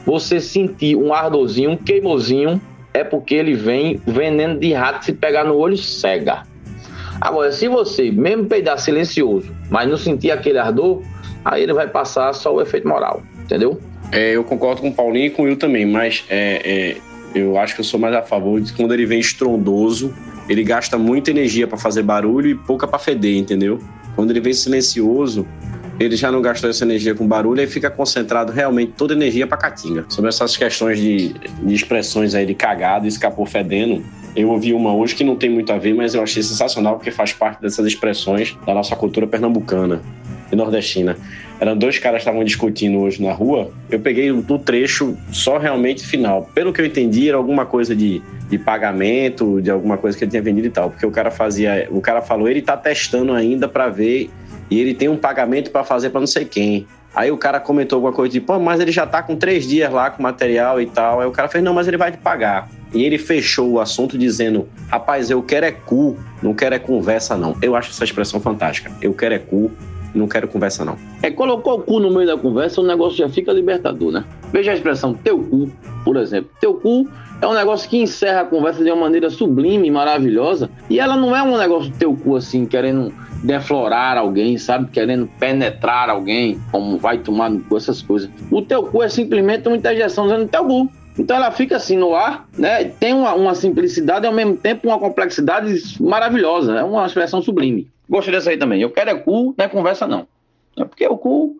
você sentir um ardorzinho, um queimozinho, é porque ele vem veneno de rato, se pegar no olho, cega. Agora, se você mesmo peidar silencioso, mas não sentir aquele ardor, aí ele vai passar só o efeito moral, entendeu? É, eu concordo com o Paulinho e com o Will também, mas é, é, eu acho que eu sou mais a favor de quando ele vem estrondoso, ele gasta muita energia para fazer barulho e pouca para feder, entendeu? Quando ele vem silencioso, ele já não gastou essa energia com barulho e fica concentrado realmente toda a energia para catinga. Sobre essas questões de, de expressões aí de cagado e escapou fedendo, eu ouvi uma hoje que não tem muito a ver, mas eu achei sensacional porque faz parte dessas expressões da nossa cultura pernambucana e nordestina. Eram dois caras que estavam discutindo hoje na rua. Eu peguei do trecho só realmente final. Pelo que eu entendi, era alguma coisa de, de pagamento, de alguma coisa que ele tinha vendido e tal. Porque o cara fazia. O cara falou, ele tá testando ainda para ver e ele tem um pagamento para fazer para não sei quem. Aí o cara comentou alguma coisa tipo, pô, mas ele já tá com três dias lá com material e tal. Aí o cara fez, não, mas ele vai te pagar. E ele fechou o assunto dizendo, rapaz, eu quero é cu, não quero é conversa não. Eu acho essa expressão fantástica. Eu quero é cu, não quero conversa não. É, colocou o cu no meio da conversa, o negócio já fica libertador, né? Veja a expressão teu cu, por exemplo. Teu cu é um negócio que encerra a conversa de uma maneira sublime, maravilhosa. E ela não é um negócio teu cu assim, querendo deflorar alguém, sabe? Querendo penetrar alguém, como vai tomar no cu, essas coisas. O teu cu é simplesmente uma interjeição dizendo teu cu. Então ela fica assim no ar, né? Tem uma, uma simplicidade e ao mesmo tempo uma complexidade maravilhosa. É uma expressão sublime. Gostei dessa aí também. Eu quero é cu, não é conversa não. É porque o cu,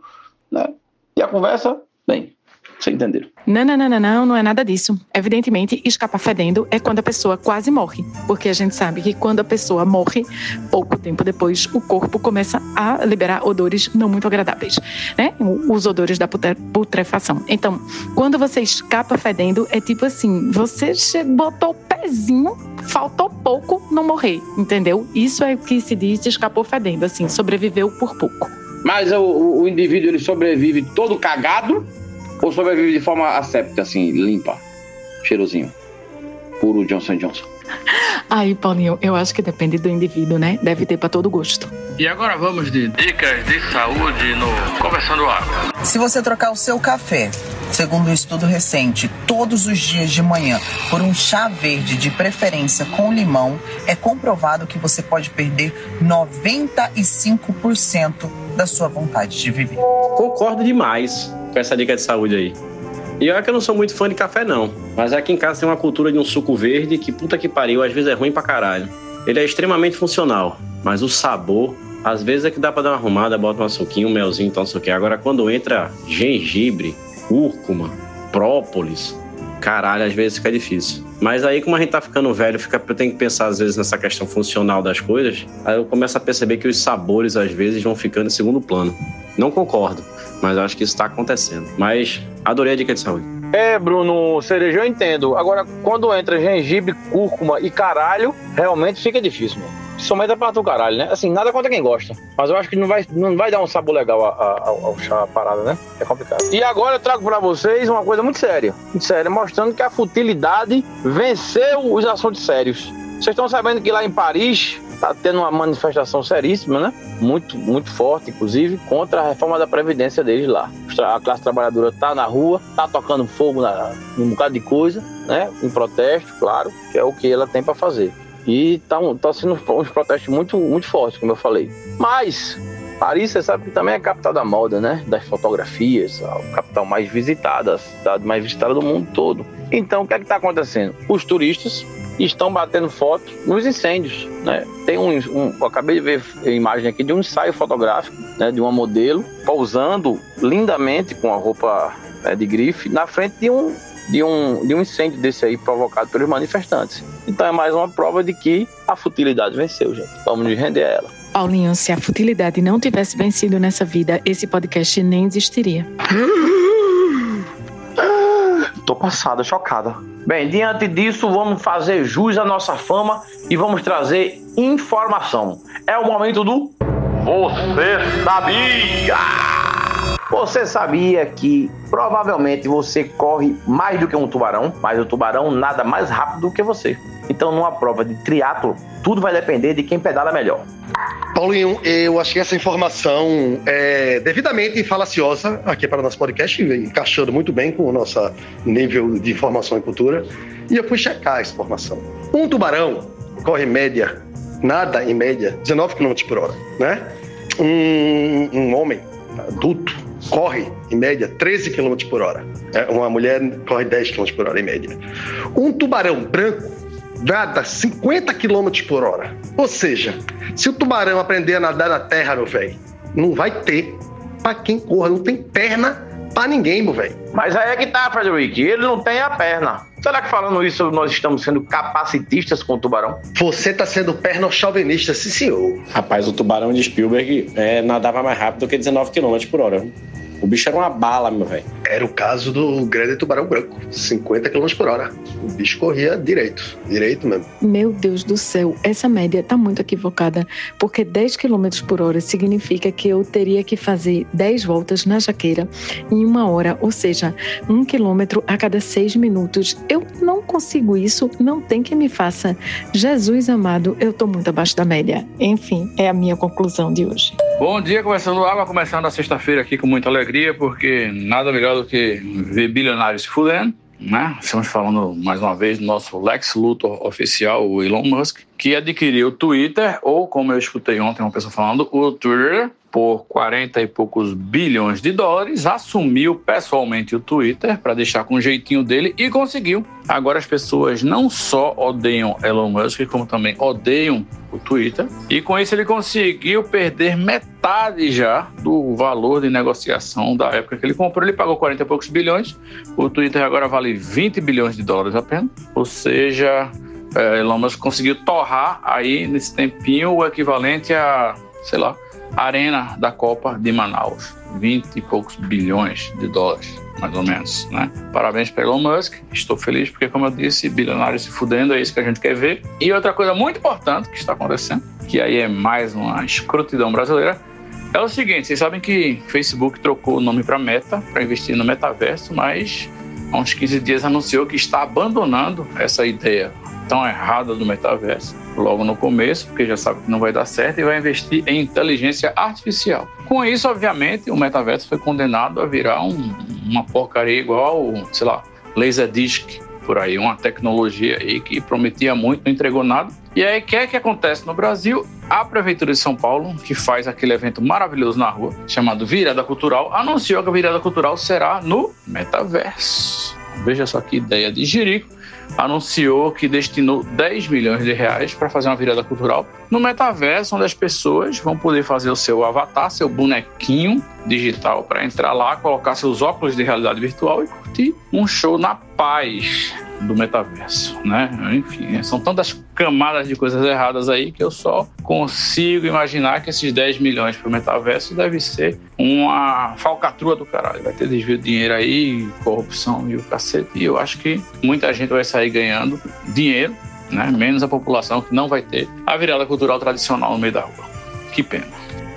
né? E a conversa, bem, vocês entenderam. Não, não, não, não, não, é nada disso. Evidentemente, escapar fedendo é quando a pessoa quase morre. Porque a gente sabe que quando a pessoa morre, pouco tempo depois, o corpo começa a liberar odores não muito agradáveis, né? Os odores da putrefação. Então, quando você escapa fedendo, é tipo assim, você botou pezinho, faltou pouco não morrer, entendeu? Isso é o que se diz escapou fedendo, assim, sobreviveu por pouco. Mas o, o indivíduo, ele sobrevive todo cagado ou sobrevive de forma asséptica, assim, limpa, cheirosinho? Puro Johnson Johnson. Aí, Paulinho, eu acho que depende do indivíduo, né? Deve ter para todo gosto. E agora vamos de dicas de saúde no Conversando Água. Se você trocar o seu café, segundo um estudo recente, todos os dias de manhã por um chá verde de preferência com limão, é comprovado que você pode perder 95% da sua vontade de viver. Concordo demais com essa dica de saúde aí. E olha que eu não sou muito fã de café, não. Mas aqui em casa tem uma cultura de um suco verde que, puta que pariu, às vezes é ruim pra caralho. Ele é extremamente funcional, mas o sabor, às vezes é que dá pra dar uma arrumada, bota um açuquinho, um melzinho, então não sei o quê. Agora, quando entra gengibre, cúrcuma, própolis, caralho, às vezes fica difícil. Mas aí, como a gente tá ficando velho, fica, eu tenho que pensar às vezes nessa questão funcional das coisas. Aí eu começo a perceber que os sabores às vezes vão ficando em segundo plano. Não concordo, mas acho que isso está acontecendo. Mas adorei a dica de saúde. É, Bruno, cereja eu entendo. Agora, quando entra gengibre, cúrcuma e caralho, realmente fica difícil, mano. Principalmente é pra do caralho, né? Assim, nada contra quem gosta. Mas eu acho que não vai, não vai dar um sabor legal a- a- ao, chá, a parada, né? É complicado. E agora eu trago pra vocês uma coisa muito séria. Muito séria, mostrando que a futilidade venceu os assuntos sérios. Vocês estão sabendo que lá em Paris tá tendo uma manifestação seríssima, né? Muito, muito forte, inclusive, contra a reforma da Previdência deles lá. A classe trabalhadora tá na rua, tá tocando fogo na, um bocado de coisa, né? Em protesto, claro, que é o que ela tem pra fazer. E tá, tá sendo uns protestos muito, muito fortes, como eu falei. Mas Paris, você sabe que também é a capital da moda, né? Das fotografias, a capital mais visitada, a cidade mais visitada do mundo todo. Então, o que é que está acontecendo? Os turistas estão batendo foto nos incêndios, né? Tem um, um- acabei de ver a imagem aqui de um ensaio fotográfico, né? De uma modelo pousando lindamente com a roupa né, de grife na frente de um de um, de um incêndio desse aí provocado pelos manifestantes. Então é mais uma prova de que a futilidade venceu, gente. Vamos nos render a ela. Paulinho, se a futilidade não tivesse vencido nessa vida, esse podcast nem existiria. Tô passada, chocada. Bem, diante disso, vamos fazer jus à nossa fama e vamos trazer informação. É o momento do Você Sabia! Você sabia que provavelmente você corre mais do que um tubarão, mas o tubarão nada mais rápido do que você. Então, numa prova de triatlo, tudo vai depender de quem pedala melhor. Paulinho, eu achei essa informação é, devidamente falaciosa aqui para o nosso podcast, encaixando muito bem com o nosso nível de informação e cultura. E eu fui checar essa informação. Um tubarão corre em média, nada em média, 19 km por hora, né? Um, um homem adulto corre em média 13 km por hora. É, Uma mulher corre 10 km por hora em média. Um tubarão branco nada 50 km por hora. Ou seja, se o tubarão aprender a nadar na terra, meu velho, não vai ter pra quem corra, não tem perna pra ninguém, meu velho. Mas aí é que tá, Frederick, ele não tem a perna. Será que falando isso nós estamos sendo capacitistas com o tubarão? Você tá sendo perno-chauvinista, sim senhor. Rapaz, o tubarão de Spielberg é, nadava mais rápido do que 19 km por hora. O bicho era uma bala, meu velho. Era o caso do grande tubarão branco, 50 km por hora. O bicho corria direito, direito mesmo. Meu Deus do céu, essa média tá muito equivocada, porque 10 km por hora significa que eu teria que fazer 10 voltas na jaqueira em uma hora, ou seja, um quilômetro a cada seis minutos. Eu não consigo isso, não tem quem me faça. Jesus amado, eu tô muito abaixo da média. Enfim, é a minha conclusão de hoje. Bom dia, começando água, começando a sexta-feira aqui com muita alegria, porque nada melhor do que ver bilionários se fudendo. Né? Estamos falando mais uma vez do nosso Lex Luthor oficial, o Elon Musk, que adquiriu o Twitter, ou como eu escutei ontem uma pessoa falando, o Twitter, por 40 e poucos bilhões de dólares, assumiu pessoalmente o Twitter para deixar com o jeitinho dele e conseguiu. Agora as pessoas não só odeiam Elon Musk, como também odeiam o Twitter. E com isso ele conseguiu perder metade já do valor de negociação da época que ele comprou. Ele pagou 40 e poucos bilhões. O Twitter agora vale 20 bilhões de dólares apenas. Ou seja, é, Elon Musk conseguiu torrar aí nesse tempinho o equivalente a, sei lá, arena da Copa de Manaus. 20 e poucos bilhões de dólares, mais ou menos, né? Parabéns para Elon Musk. Estou feliz porque, como eu disse, bilionários se fudendo, é isso que a gente quer ver. E outra coisa muito importante que está acontecendo, que aí é mais uma escrotidão brasileira, é o seguinte, vocês sabem que Facebook trocou o nome para Meta, para investir no metaverso, mas há uns 15 dias anunciou que está abandonando essa ideia tão errada do metaverso logo no começo, porque já sabe que não vai dar certo e vai investir em inteligência artificial. Com isso, obviamente, o metaverso foi condenado a virar um- uma porcaria igual, sei lá, Laserdisc por aí, uma tecnologia aí que prometia muito, não entregou nada. E aí, o que é que acontece no Brasil? A Prefeitura de São Paulo, que faz aquele evento maravilhoso na rua, chamado Virada Cultural, anunciou que a Virada Cultural será no metaverso. Veja só que ideia de jirico. Anunciou que destinou 10 milhões de reais para fazer uma virada cultural no metaverso, onde as pessoas vão poder fazer o seu avatar, seu bonequinho digital para entrar lá, colocar seus óculos de realidade virtual e curtir um show na paz do metaverso, né? Enfim, são tantas camadas de coisas erradas aí que eu só consigo imaginar que esses 10 milhões para o metaverso deve ser uma falcatrua do caralho. Vai ter desvio de dinheiro aí, corrupção e o cacete. E eu acho que muita gente vai sair ganhando dinheiro, né? Menos a população que não vai ter a virada cultural tradicional no meio da rua. Que pena.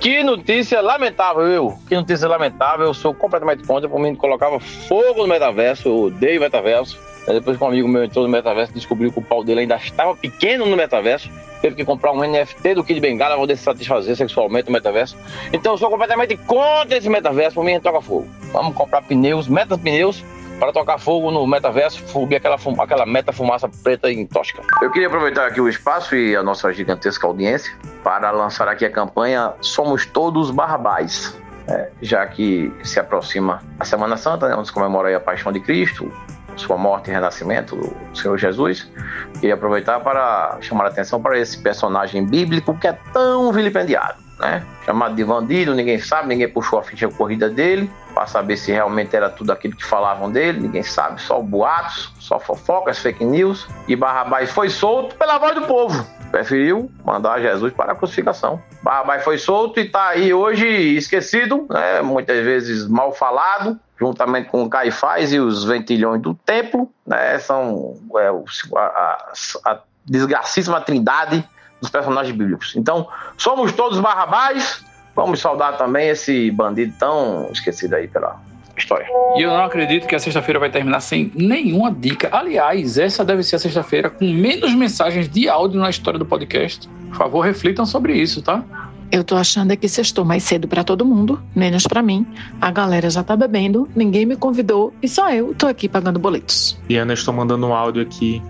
Que notícia lamentável, eu. Que notícia lamentável. Eu sou completamente contra. Por mim, colocava fogo no metaverso. Eu odeio metaverso. Aí depois que um amigo meu entrou no metaverso, descobriu que o pau dele ainda estava pequeno no metaverso. Teve que comprar um NFT do Kid Bengala para poder se satisfazer sexualmente no metaverso. Então eu sou completamente contra esse metaverso. Por mim, toca fogo. Vamos comprar pneus, metas pneus para tocar fogo no metaverso, subir aquela, aquela meta fumaça preta em tosca. Eu queria aproveitar aqui o espaço e a nossa gigantesca audiência para lançar aqui a campanha Somos Todos Barrabás. É, já que se aproxima a Semana Santa, né, onde se comemora a paixão de Cristo, sua morte e renascimento do Senhor Jesus. Queria aproveitar para chamar a atenção para esse personagem bíblico que é tão vilipendiado, né? Chamado de bandido, ninguém sabe, ninguém puxou a ficha corrida dele para saber se realmente era tudo aquilo que falavam dele, ninguém sabe, só boatos, só fofocas, fake news. E Barrabás foi solto pela voz do povo. Preferiu mandar Jesus para a crucificação. Barrabás foi solto e está aí hoje esquecido, né? muitas vezes mal falado, juntamente com Caifás e os ventilhões do templo, né, são é, a, a, a desgracíssima trindade dos personagens bíblicos. Então, somos todos Barrabás, vamos saudar também esse bandido tão esquecido aí pela história. E eu não acredito que a sexta-feira vai terminar sem nenhuma dica. Aliás, essa deve ser a sexta-feira com menos mensagens de áudio na história do podcast. Por favor, reflitam sobre isso, tá? Eu tô achando é que sextou mais cedo para todo mundo, menos para mim. A galera já tá bebendo, ninguém me convidou e só eu tô aqui pagando boletos. Diana, estou mandando um áudio aqui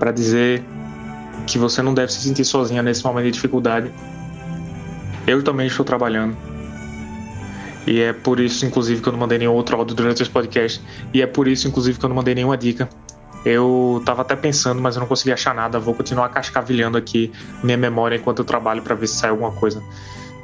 para dizer que você não deve se sentir sozinha nesse momento de dificuldade. Eu também estou trabalhando. E é por isso, inclusive, que eu não mandei nenhum outro áudio durante esse podcast. E é por isso, inclusive, que eu não mandei nenhuma dica. Eu tava até pensando, mas eu não consegui achar nada. Vou continuar cascavilhando aqui minha memória enquanto eu trabalho para ver se sai alguma coisa.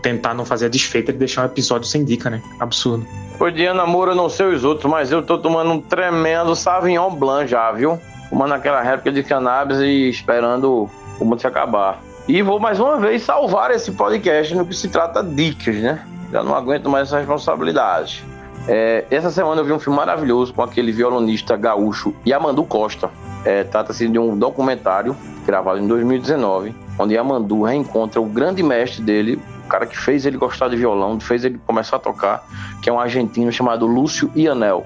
Tentar não fazer a desfeita de deixar um episódio sem dica, né? Absurdo. Oi, Diana Moura, não sei os outros, mas eu tô tomando um tremendo Sauvignon Blanc já, viu? Fumando aquela réplica de cannabis e esperando o mundo se acabar. E vou mais uma vez salvar esse podcast no que se trata de dicas, né? Já não aguento mais essa responsabilidade. É, essa semana eu vi um filme maravilhoso com aquele violonista gaúcho Yamandu Costa. É, Trata-se de um documentário gravado em 2019, onde Yamandu reencontra o grande mestre dele, o cara que fez ele gostar de violão, fez ele começar a tocar, que é um argentino chamado Lúcio Ianel.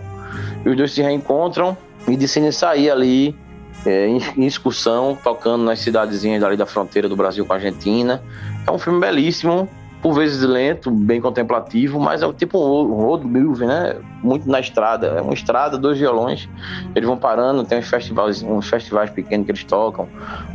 E os dois se reencontram e decidem sair ali é, em, em excursão, tocando nas cidadezinhas ali da fronteira do Brasil com a Argentina. É um filme belíssimo, por vezes lento, bem contemplativo, mas é tipo um road movie, né? Muito na estrada. É uma estrada, dois violões. Eles vão parando, tem uns festivais, uns festivais pequenos que eles tocam,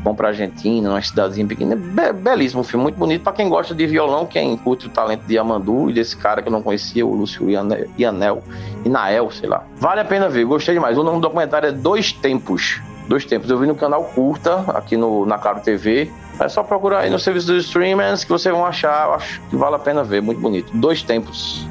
vão pra Argentina, numa cidadezinha pequena. É be belíssimo filme, muito bonito para quem gosta de violão, quem curte o talento de Amandu e desse cara que eu não conhecia, o Lúcio Ianel, Ianel, Inael, sei lá. Vale a pena ver, gostei demais. O nome do documentário é Dois Tempos. Dois Tempos. Eu vi no canal Curta, aqui no, na Claro TV. É só procurar aí no serviço dos streamers que vocês vão achar. Eu acho que vale a pena ver, muito bonito. Dois tempos.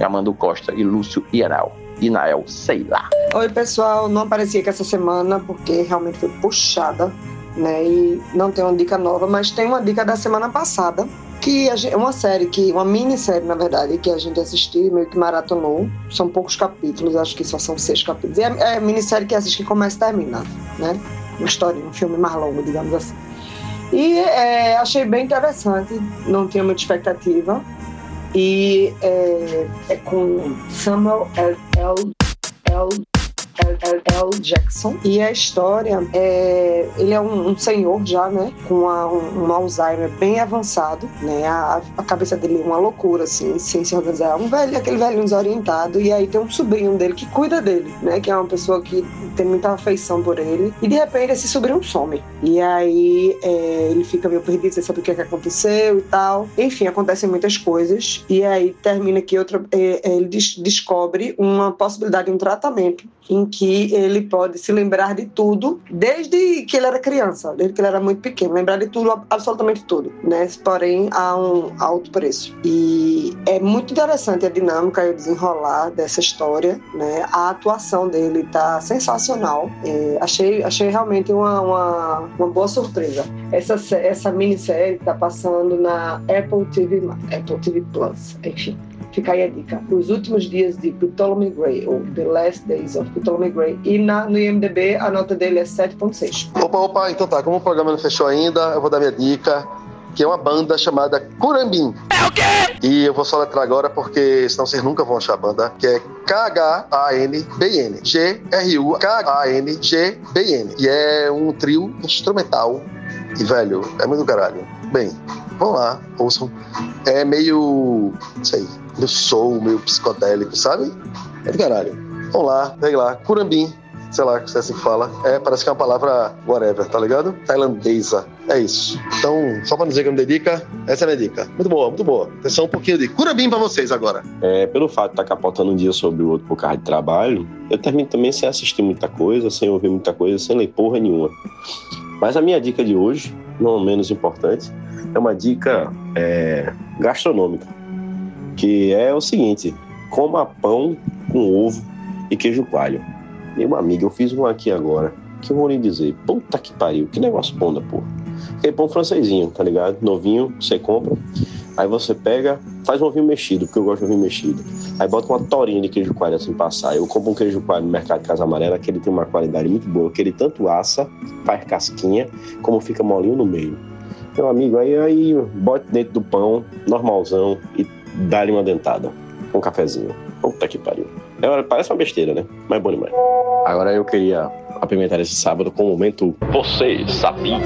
Amando Costa e Lúcio Ieral. Inael, sei lá. Oi, pessoal. Não apareci aqui essa semana porque realmente foi puxada, né? E não tem uma dica nova, mas tem uma dica da semana passada, que é uma série, que uma minissérie, na verdade, que a gente assistiu, meio que maratonou. São poucos capítulos, acho que só são seis capítulos. E é, é minissérie que assiste que começa e termina, né? Uma história, um filme mais longo, digamos assim. E é, achei bem interessante, não tinha muita expectativa. E é, é com Samuel L. L. L. L. Jackson. E a história é. Ele é um, um senhor já, né? Com uma, um, um, Alzheimer bem avançado, né? A, a, cabeça dele é uma loucura, assim, sem se organizar. Um velho, aquele velho desorientado. E aí tem um sobrinho dele que cuida dele, né? Que é uma pessoa que tem muita afeição por ele. E de repente esse sobrinho some. E aí é, ele fica meio perdido, sem saber o que, é que aconteceu e tal. Enfim, acontecem muitas coisas. E aí termina que outra, é, é ele des descobre uma possibilidade de um tratamento em que ele pode se lembrar de tudo desde que ele era criança, desde que ele era muito pequeno, lembrar de tudo, absolutamente tudo, né? Porém, a um alto preço. E é muito interessante a dinâmica e o desenrolar dessa história, né? A atuação dele tá sensacional. É, achei, achei realmente uma, uma, uma boa surpresa. Essa, essa minissérie tá passando na Apple TV, Apple TV Plus, enfim. Fica aí a dica. Os últimos dias de Ptolemy Gray, ou The Last Days of Ptolemy Gray. E na, no IMDB a nota dele é 7.6. Opa, opa, então tá. Como o programa não fechou ainda, eu vou dar minha dica que é uma banda chamada Curambim. É o quê? E eu vou só letrar agora porque senão vocês nunca vão achar a banda, que é K-H-A-N-B-N. G-R-U-K-A-N-G-B-N. E é um trio instrumental. E, velho, é muito caralho. Bem, vão lá, ouçam. É meio, não sei, meio soul, meio psicodélico, sabe? É do caralho. Vamos lá, pegue lá, Curambim, sei lá se é assim que fala. É, parece que é uma palavra whatever, tá ligado? Tailandesa. É isso. Então, só pra dizer que me dedica, essa é a minha dica. Muito boa, muito boa. Atenção, um pouquinho de Curambim pra vocês agora. É, pelo fato de estar tá capotando um dia sobre o outro por causa de trabalho, eu termino também sem assistir muita coisa, sem ouvir muita coisa, sem ler porra nenhuma. Mas a minha dica de hoje, não menos importante, é uma dica é, gastronômica, que é o seguinte: coma pão com ovo e queijo coalho. Meu amigo, eu fiz um aqui agora, que eu vou lhe dizer, puta que pariu, que negócio bom da porra. Aquele pão francesinho, tá ligado? Novinho, você compra, aí você pega, faz um ovinho mexido, porque eu gosto de ovinho mexido. Aí bota uma torinha de queijo coalho assim passar. Eu compro um queijo coalho no mercado de Casa Amarela, que ele tem uma qualidade muito boa, que ele tanto assa, faz casquinha, como fica molinho no meio. Meu amigo, aí, aí bote dentro do pão, normalzão, e dá-lhe uma dentada. Um cafezinho. Puta que pariu. É, parece uma besteira, né? Mas é bom demais. Agora eu queria apimentar esse sábado com o momento Você Sabia.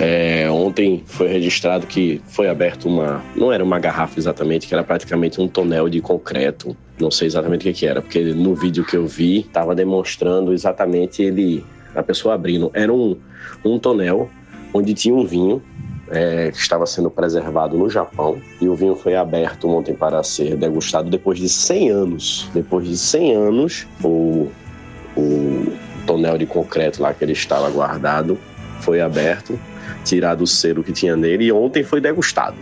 É, ontem foi registrado que foi aberto uma. Não era uma garrafa exatamente, que era praticamente um tonel de concreto. Não sei exatamente o que, que era, porque no vídeo que eu vi estava demonstrando exatamente ele, a pessoa abrindo. Era um, um tonel onde tinha um vinho é, que estava sendo preservado no Japão e o vinho foi aberto ontem para ser degustado depois de 100 anos. Depois de 100 anos, o, o tonel de concreto lá que ele estava guardado foi aberto tirado o selo que tinha nele e ontem foi degustado.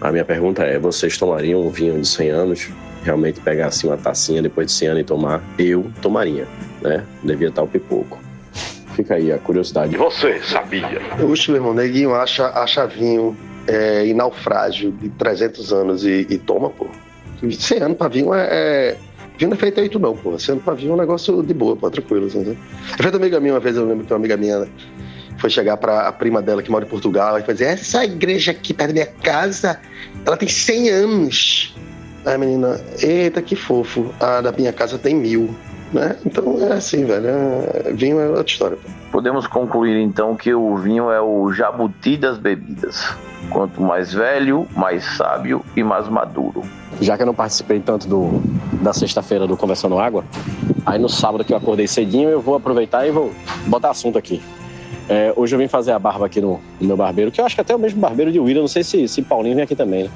A minha pergunta é: vocês tomariam um vinho de 100 anos? Realmente pegar assim uma tacinha depois de 100 anos e tomar? Eu tomaria, né? Devia estar o pipoco. Fica aí a curiosidade. Você sabia? Oxe, meu irmão, neguinho acha, acha vinho é, em naufrágio de 300 anos e, e toma, pô. 100 anos pra vinho é, é... Vinho não é feito aí não, pô. 100 anos pra vinho é um negócio de boa, pô, tranquilo. Assim, né? Eu fiz uma amiga minha uma vez, eu lembro que uma amiga minha foi chegar para a prima dela que mora em Portugal e fazer essa igreja aqui perto da minha casa, ela tem 100 anos. Aí a menina, eita que fofo, a da minha casa tem mil. Né? Então é assim, velho. É... Vinho é outra história. Podemos concluir então que o vinho é o jabuti das bebidas. Quanto mais velho, mais sábio e mais maduro. Já que eu não participei tanto do, da sexta-feira do Conversando Água, aí no sábado que eu acordei cedinho, eu vou aproveitar e vou botar assunto aqui. É, hoje eu vim fazer a barba aqui no, no, meu barbeiro, que eu acho que até é o mesmo barbeiro de William, não sei se, se Paulinho vem aqui também. Né?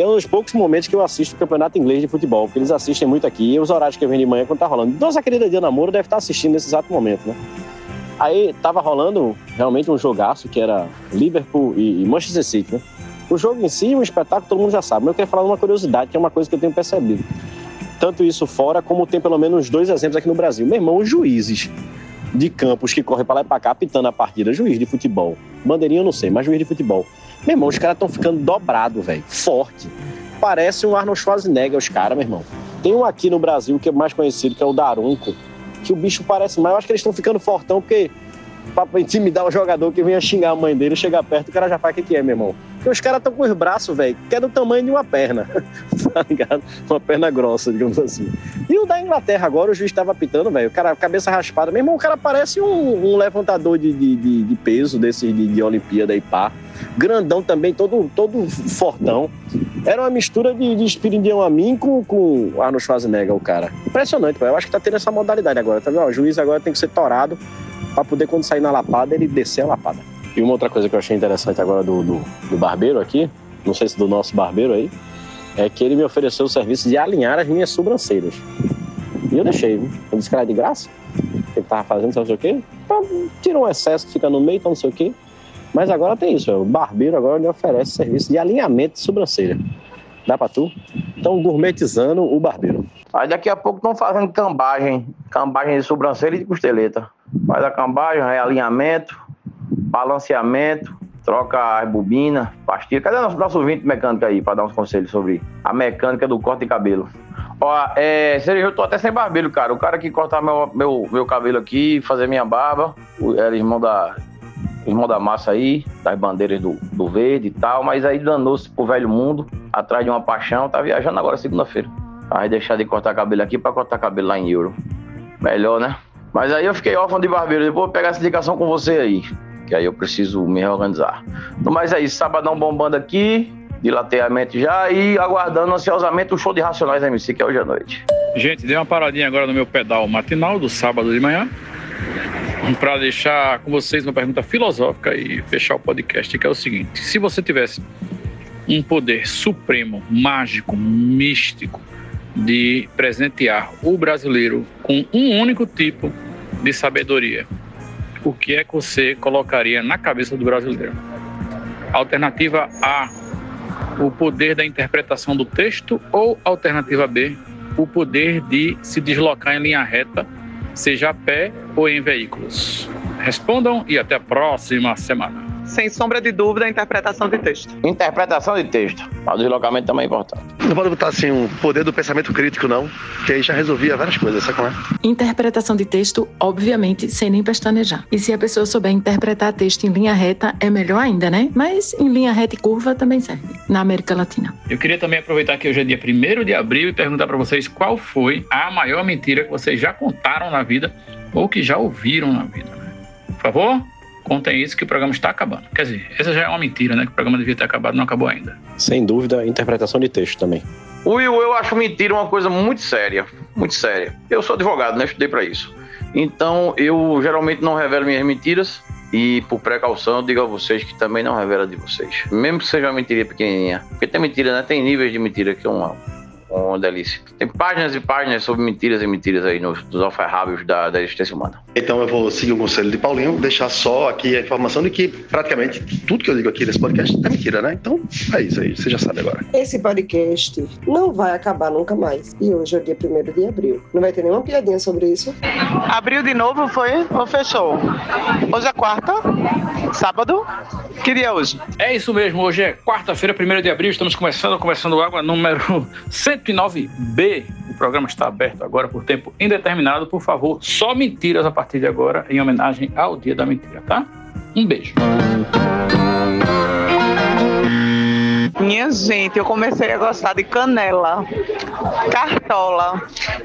É um dos poucos momentos que eu assisto o campeonato inglês de futebol, porque eles assistem muito aqui, e os horários que eu venho de manhã quando tá rolando. Nossa querida Diana Moura deve estar tá assistindo nesse exato momento, né? Aí tava rolando realmente um jogaço que era Liverpool e, e Manchester City, né? O jogo em si, um espetáculo, todo mundo já sabe, mas eu queria falar uma curiosidade, que é uma coisa que eu tenho percebido. Tanto isso fora, como tem pelo menos dois exemplos aqui no Brasil. Meu irmão, os juízes de campos que corre para lá e para cá pitando a partida. Juiz de futebol. Bandeirinha eu não sei, mas juiz de futebol. Meu irmão, os caras estão ficando dobrado, velho. Forte. Parece um Arnold Schwarzenegger, os caras, meu irmão. Tem um aqui no Brasil que é mais conhecido, que é o Darunco, que o bicho parece mais. Eu acho que eles estão ficando fortão, porque pra intimidar o jogador que venha xingar a mãe dele, chegar perto, o cara já faz o que, que é, meu irmão. Porque os caras estão com os braços, velho, que é do tamanho de uma perna, tá ligado? Uma perna grossa, digamos assim. E o da Inglaterra agora, o juiz estava apitando, velho, o cara, cabeça raspada. Meu irmão, o cara parece um, um levantador de, de, de, de, peso desse de, de Olimpíada e pá. Grandão também, todo, todo fortão. Era uma mistura de, de Espiridião a mim com, com Arnold Schwarzenegger, o cara. Impressionante, velho. Eu acho que tá tendo essa modalidade agora, tá vendo? O juiz agora tem que ser torado para poder, quando sair na lapada, ele descer a lapada. E uma outra coisa que eu achei interessante agora do, do, do barbeiro aqui, não sei se do nosso barbeiro aí, é que ele me ofereceu o serviço de alinhar as minhas sobrancelhas. E eu deixei, viu? Eu disse que era de graça. Ele tava fazendo, sei o quê. Então, tira um excesso que fica no meio, então não sei o quê. Mas agora tem isso, o barbeiro agora lhe oferece serviço de alinhamento de sobrancelha. Dá pra tu? Então, gourmetizando o barbeiro. Aí daqui a pouco estão fazendo cambagem, cambagem de sobrancelha e de costeleta. Faz a cambagem, realinhamento, balanceamento, troca as bobinas, pastilha. Cadê nosso, nosso vinte mecânico aí para dar uns conselhos sobre a mecânica do corte de cabelo? Ó, é, eu tô até sem barbeiro, cara. O cara que corta meu, meu, meu cabelo aqui, fazer minha barba, era irmão da, irmão da massa aí, das bandeiras do, do verde e tal, mas aí danou-se pro velho mundo, atrás de uma paixão, tá viajando agora segunda-feira. Aí deixar de cortar cabelo aqui pra cortar cabelo lá em euro. Melhor, né? Mas aí eu fiquei órfão de barbeiro, depois vou pegar essa indicação com você aí, que aí eu preciso me reorganizar. Mas é isso, sabadão bombando aqui, dilateamento já e aguardando ansiosamente o show de Racionais MC, que é hoje à noite. Gente, dei uma paradinha agora no meu pedal matinal do sábado de manhã para deixar com vocês uma pergunta filosófica e fechar o podcast, que é o seguinte: se você tivesse um poder supremo, mágico, místico de presentear o brasileiro com um único tipo de sabedoria, o que é que você colocaria na cabeça do brasileiro? Alternativa A, o poder da interpretação do texto, ou alternativa B, o poder de se deslocar em linha reta, seja a pé ou em veículos. Respondam e até a próxima semana. Sem sombra de dúvida, a interpretação de texto. Interpretação de texto. O deslocamento também é importante. Não pode botar assim um poder do pensamento crítico, não, que aí já resolvia várias coisas, sabe como é? Interpretação de texto, obviamente, sem nem pestanejar. E se a pessoa souber interpretar texto em linha reta, é melhor ainda, né? Mas em linha reta e curva também serve, na América Latina. Eu queria também aproveitar que hoje é dia 1 de abril e perguntar para vocês qual foi a maior mentira que vocês já contaram na vida ou que já ouviram na vida. Né? Por favor, contem isso que o programa está acabando. Quer dizer, essa já é uma mentira, né? Que o programa devia ter acabado, não acabou ainda. Sem dúvida, interpretação de texto também. Will, eu acho mentira uma coisa muito séria, muito séria. Eu sou advogado, né? Estudei para isso. Então, eu geralmente não revelo minhas mentiras e, por precaução, eu digo a vocês que também não revela de vocês. Mesmo que seja uma mentira pequenininha. Porque tem mentira, né? Tem níveis de mentira que é uma, delícia. Tem páginas e páginas sobre mentiras e mentiras aí nos, nos alfarrábios da, da existência humana. Então eu vou seguir o conselho de Paulinho, deixar só aqui a informação de que praticamente tudo que eu digo aqui nesse podcast é mentira, né? Então é isso aí, você já sabe agora. Esse podcast não vai acabar nunca mais. E hoje é o dia 1 de abril. Não vai ter nenhuma piadinha sobre isso. Abriu de novo, foi ou fechou? Hoje é quarta, sábado. Que dia é hoje? É isso mesmo, hoje é quarta-feira, 1 de abril, estamos começando, começando água número 109B. O programa está aberto agora por tempo indeterminado. Por favor, só mentiras a partir de agora, em homenagem ao Dia da Mentira, tá? Um beijo. Minha gente, eu comecei a gostar de canela, cartola.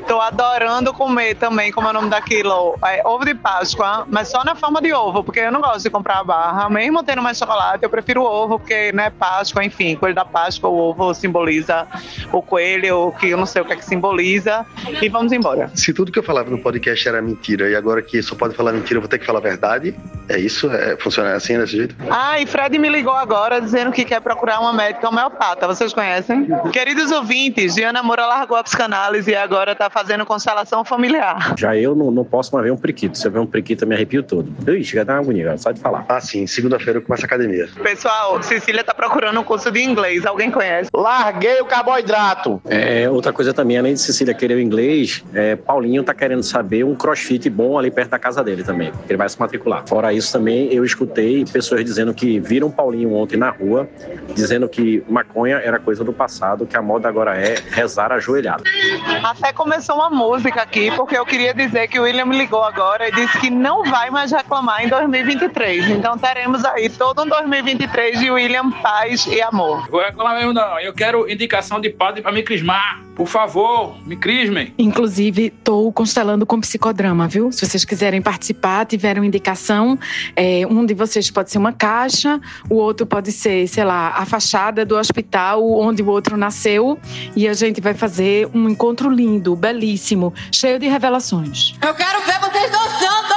Tô adorando comer também, como é o nome daquilo? É, ovo de Páscoa, mas só na forma de ovo, porque eu não gosto de comprar a barra. Mesmo tendo mais chocolate, eu prefiro ovo, porque, né, Páscoa, enfim, coisa da Páscoa, o ovo simboliza o coelho, que eu não sei o que é que simboliza. E vamos embora. Se tudo que eu falava no podcast era mentira e agora que só pode falar mentira, eu vou ter que falar a verdade, é isso? É, funciona assim, desse jeito? Ah, e Fred me ligou agora dizendo que quer procurar uma médica homeopata. Vocês conhecem? Queridos ouvintes, Diana Moura largou a psicanálise e agora tá fazendo constelação familiar. Já eu não, não posso mais ver um priquito. Se eu ver um priquito, eu me arrepio todo. Ixi, chega a dar uma agonia, só de falar. Ah, sim. Segunda-feira eu começo a academia. Pessoal, Cecília tá procurando um curso de inglês. Alguém conhece? Larguei o carboidrato. É, outra coisa também, além de Cecília querer o inglês, é, Paulinho tá querendo saber um crossfit bom ali perto da casa dele também. que Ele vai se matricular. Fora isso, também eu escutei pessoas dizendo que viram Paulinho ontem na rua, dizendo que maconha era coisa do passado, que a moda agora é rezar ajoelhado. Até começou uma música aqui, porque eu queria dizer que o William ligou agora e disse que não vai mais reclamar em 2023. Então teremos aí todo um 2023 de William Paz e Amor. Vou reclamar mesmo não. Eu quero indicação de padre para me crismar. Por favor, me crismem. Inclusive, estou constelando com psicodrama, viu? Se vocês quiserem participar, tiverem uma indicação, é, um de vocês pode ser uma caixa, o outro pode ser, sei lá, a fachada chegada do hospital onde o outro nasceu e a gente vai fazer um encontro lindo, belíssimo, cheio de revelações. Eu quero ver vocês dançando!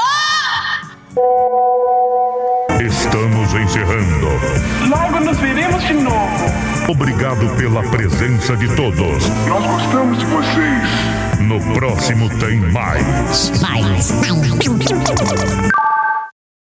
Estamos encerrando. Logo nos veremos de novo. Obrigado pela presença de todos. Nós gostamos de vocês. No próximo tem mais. Mais. mais.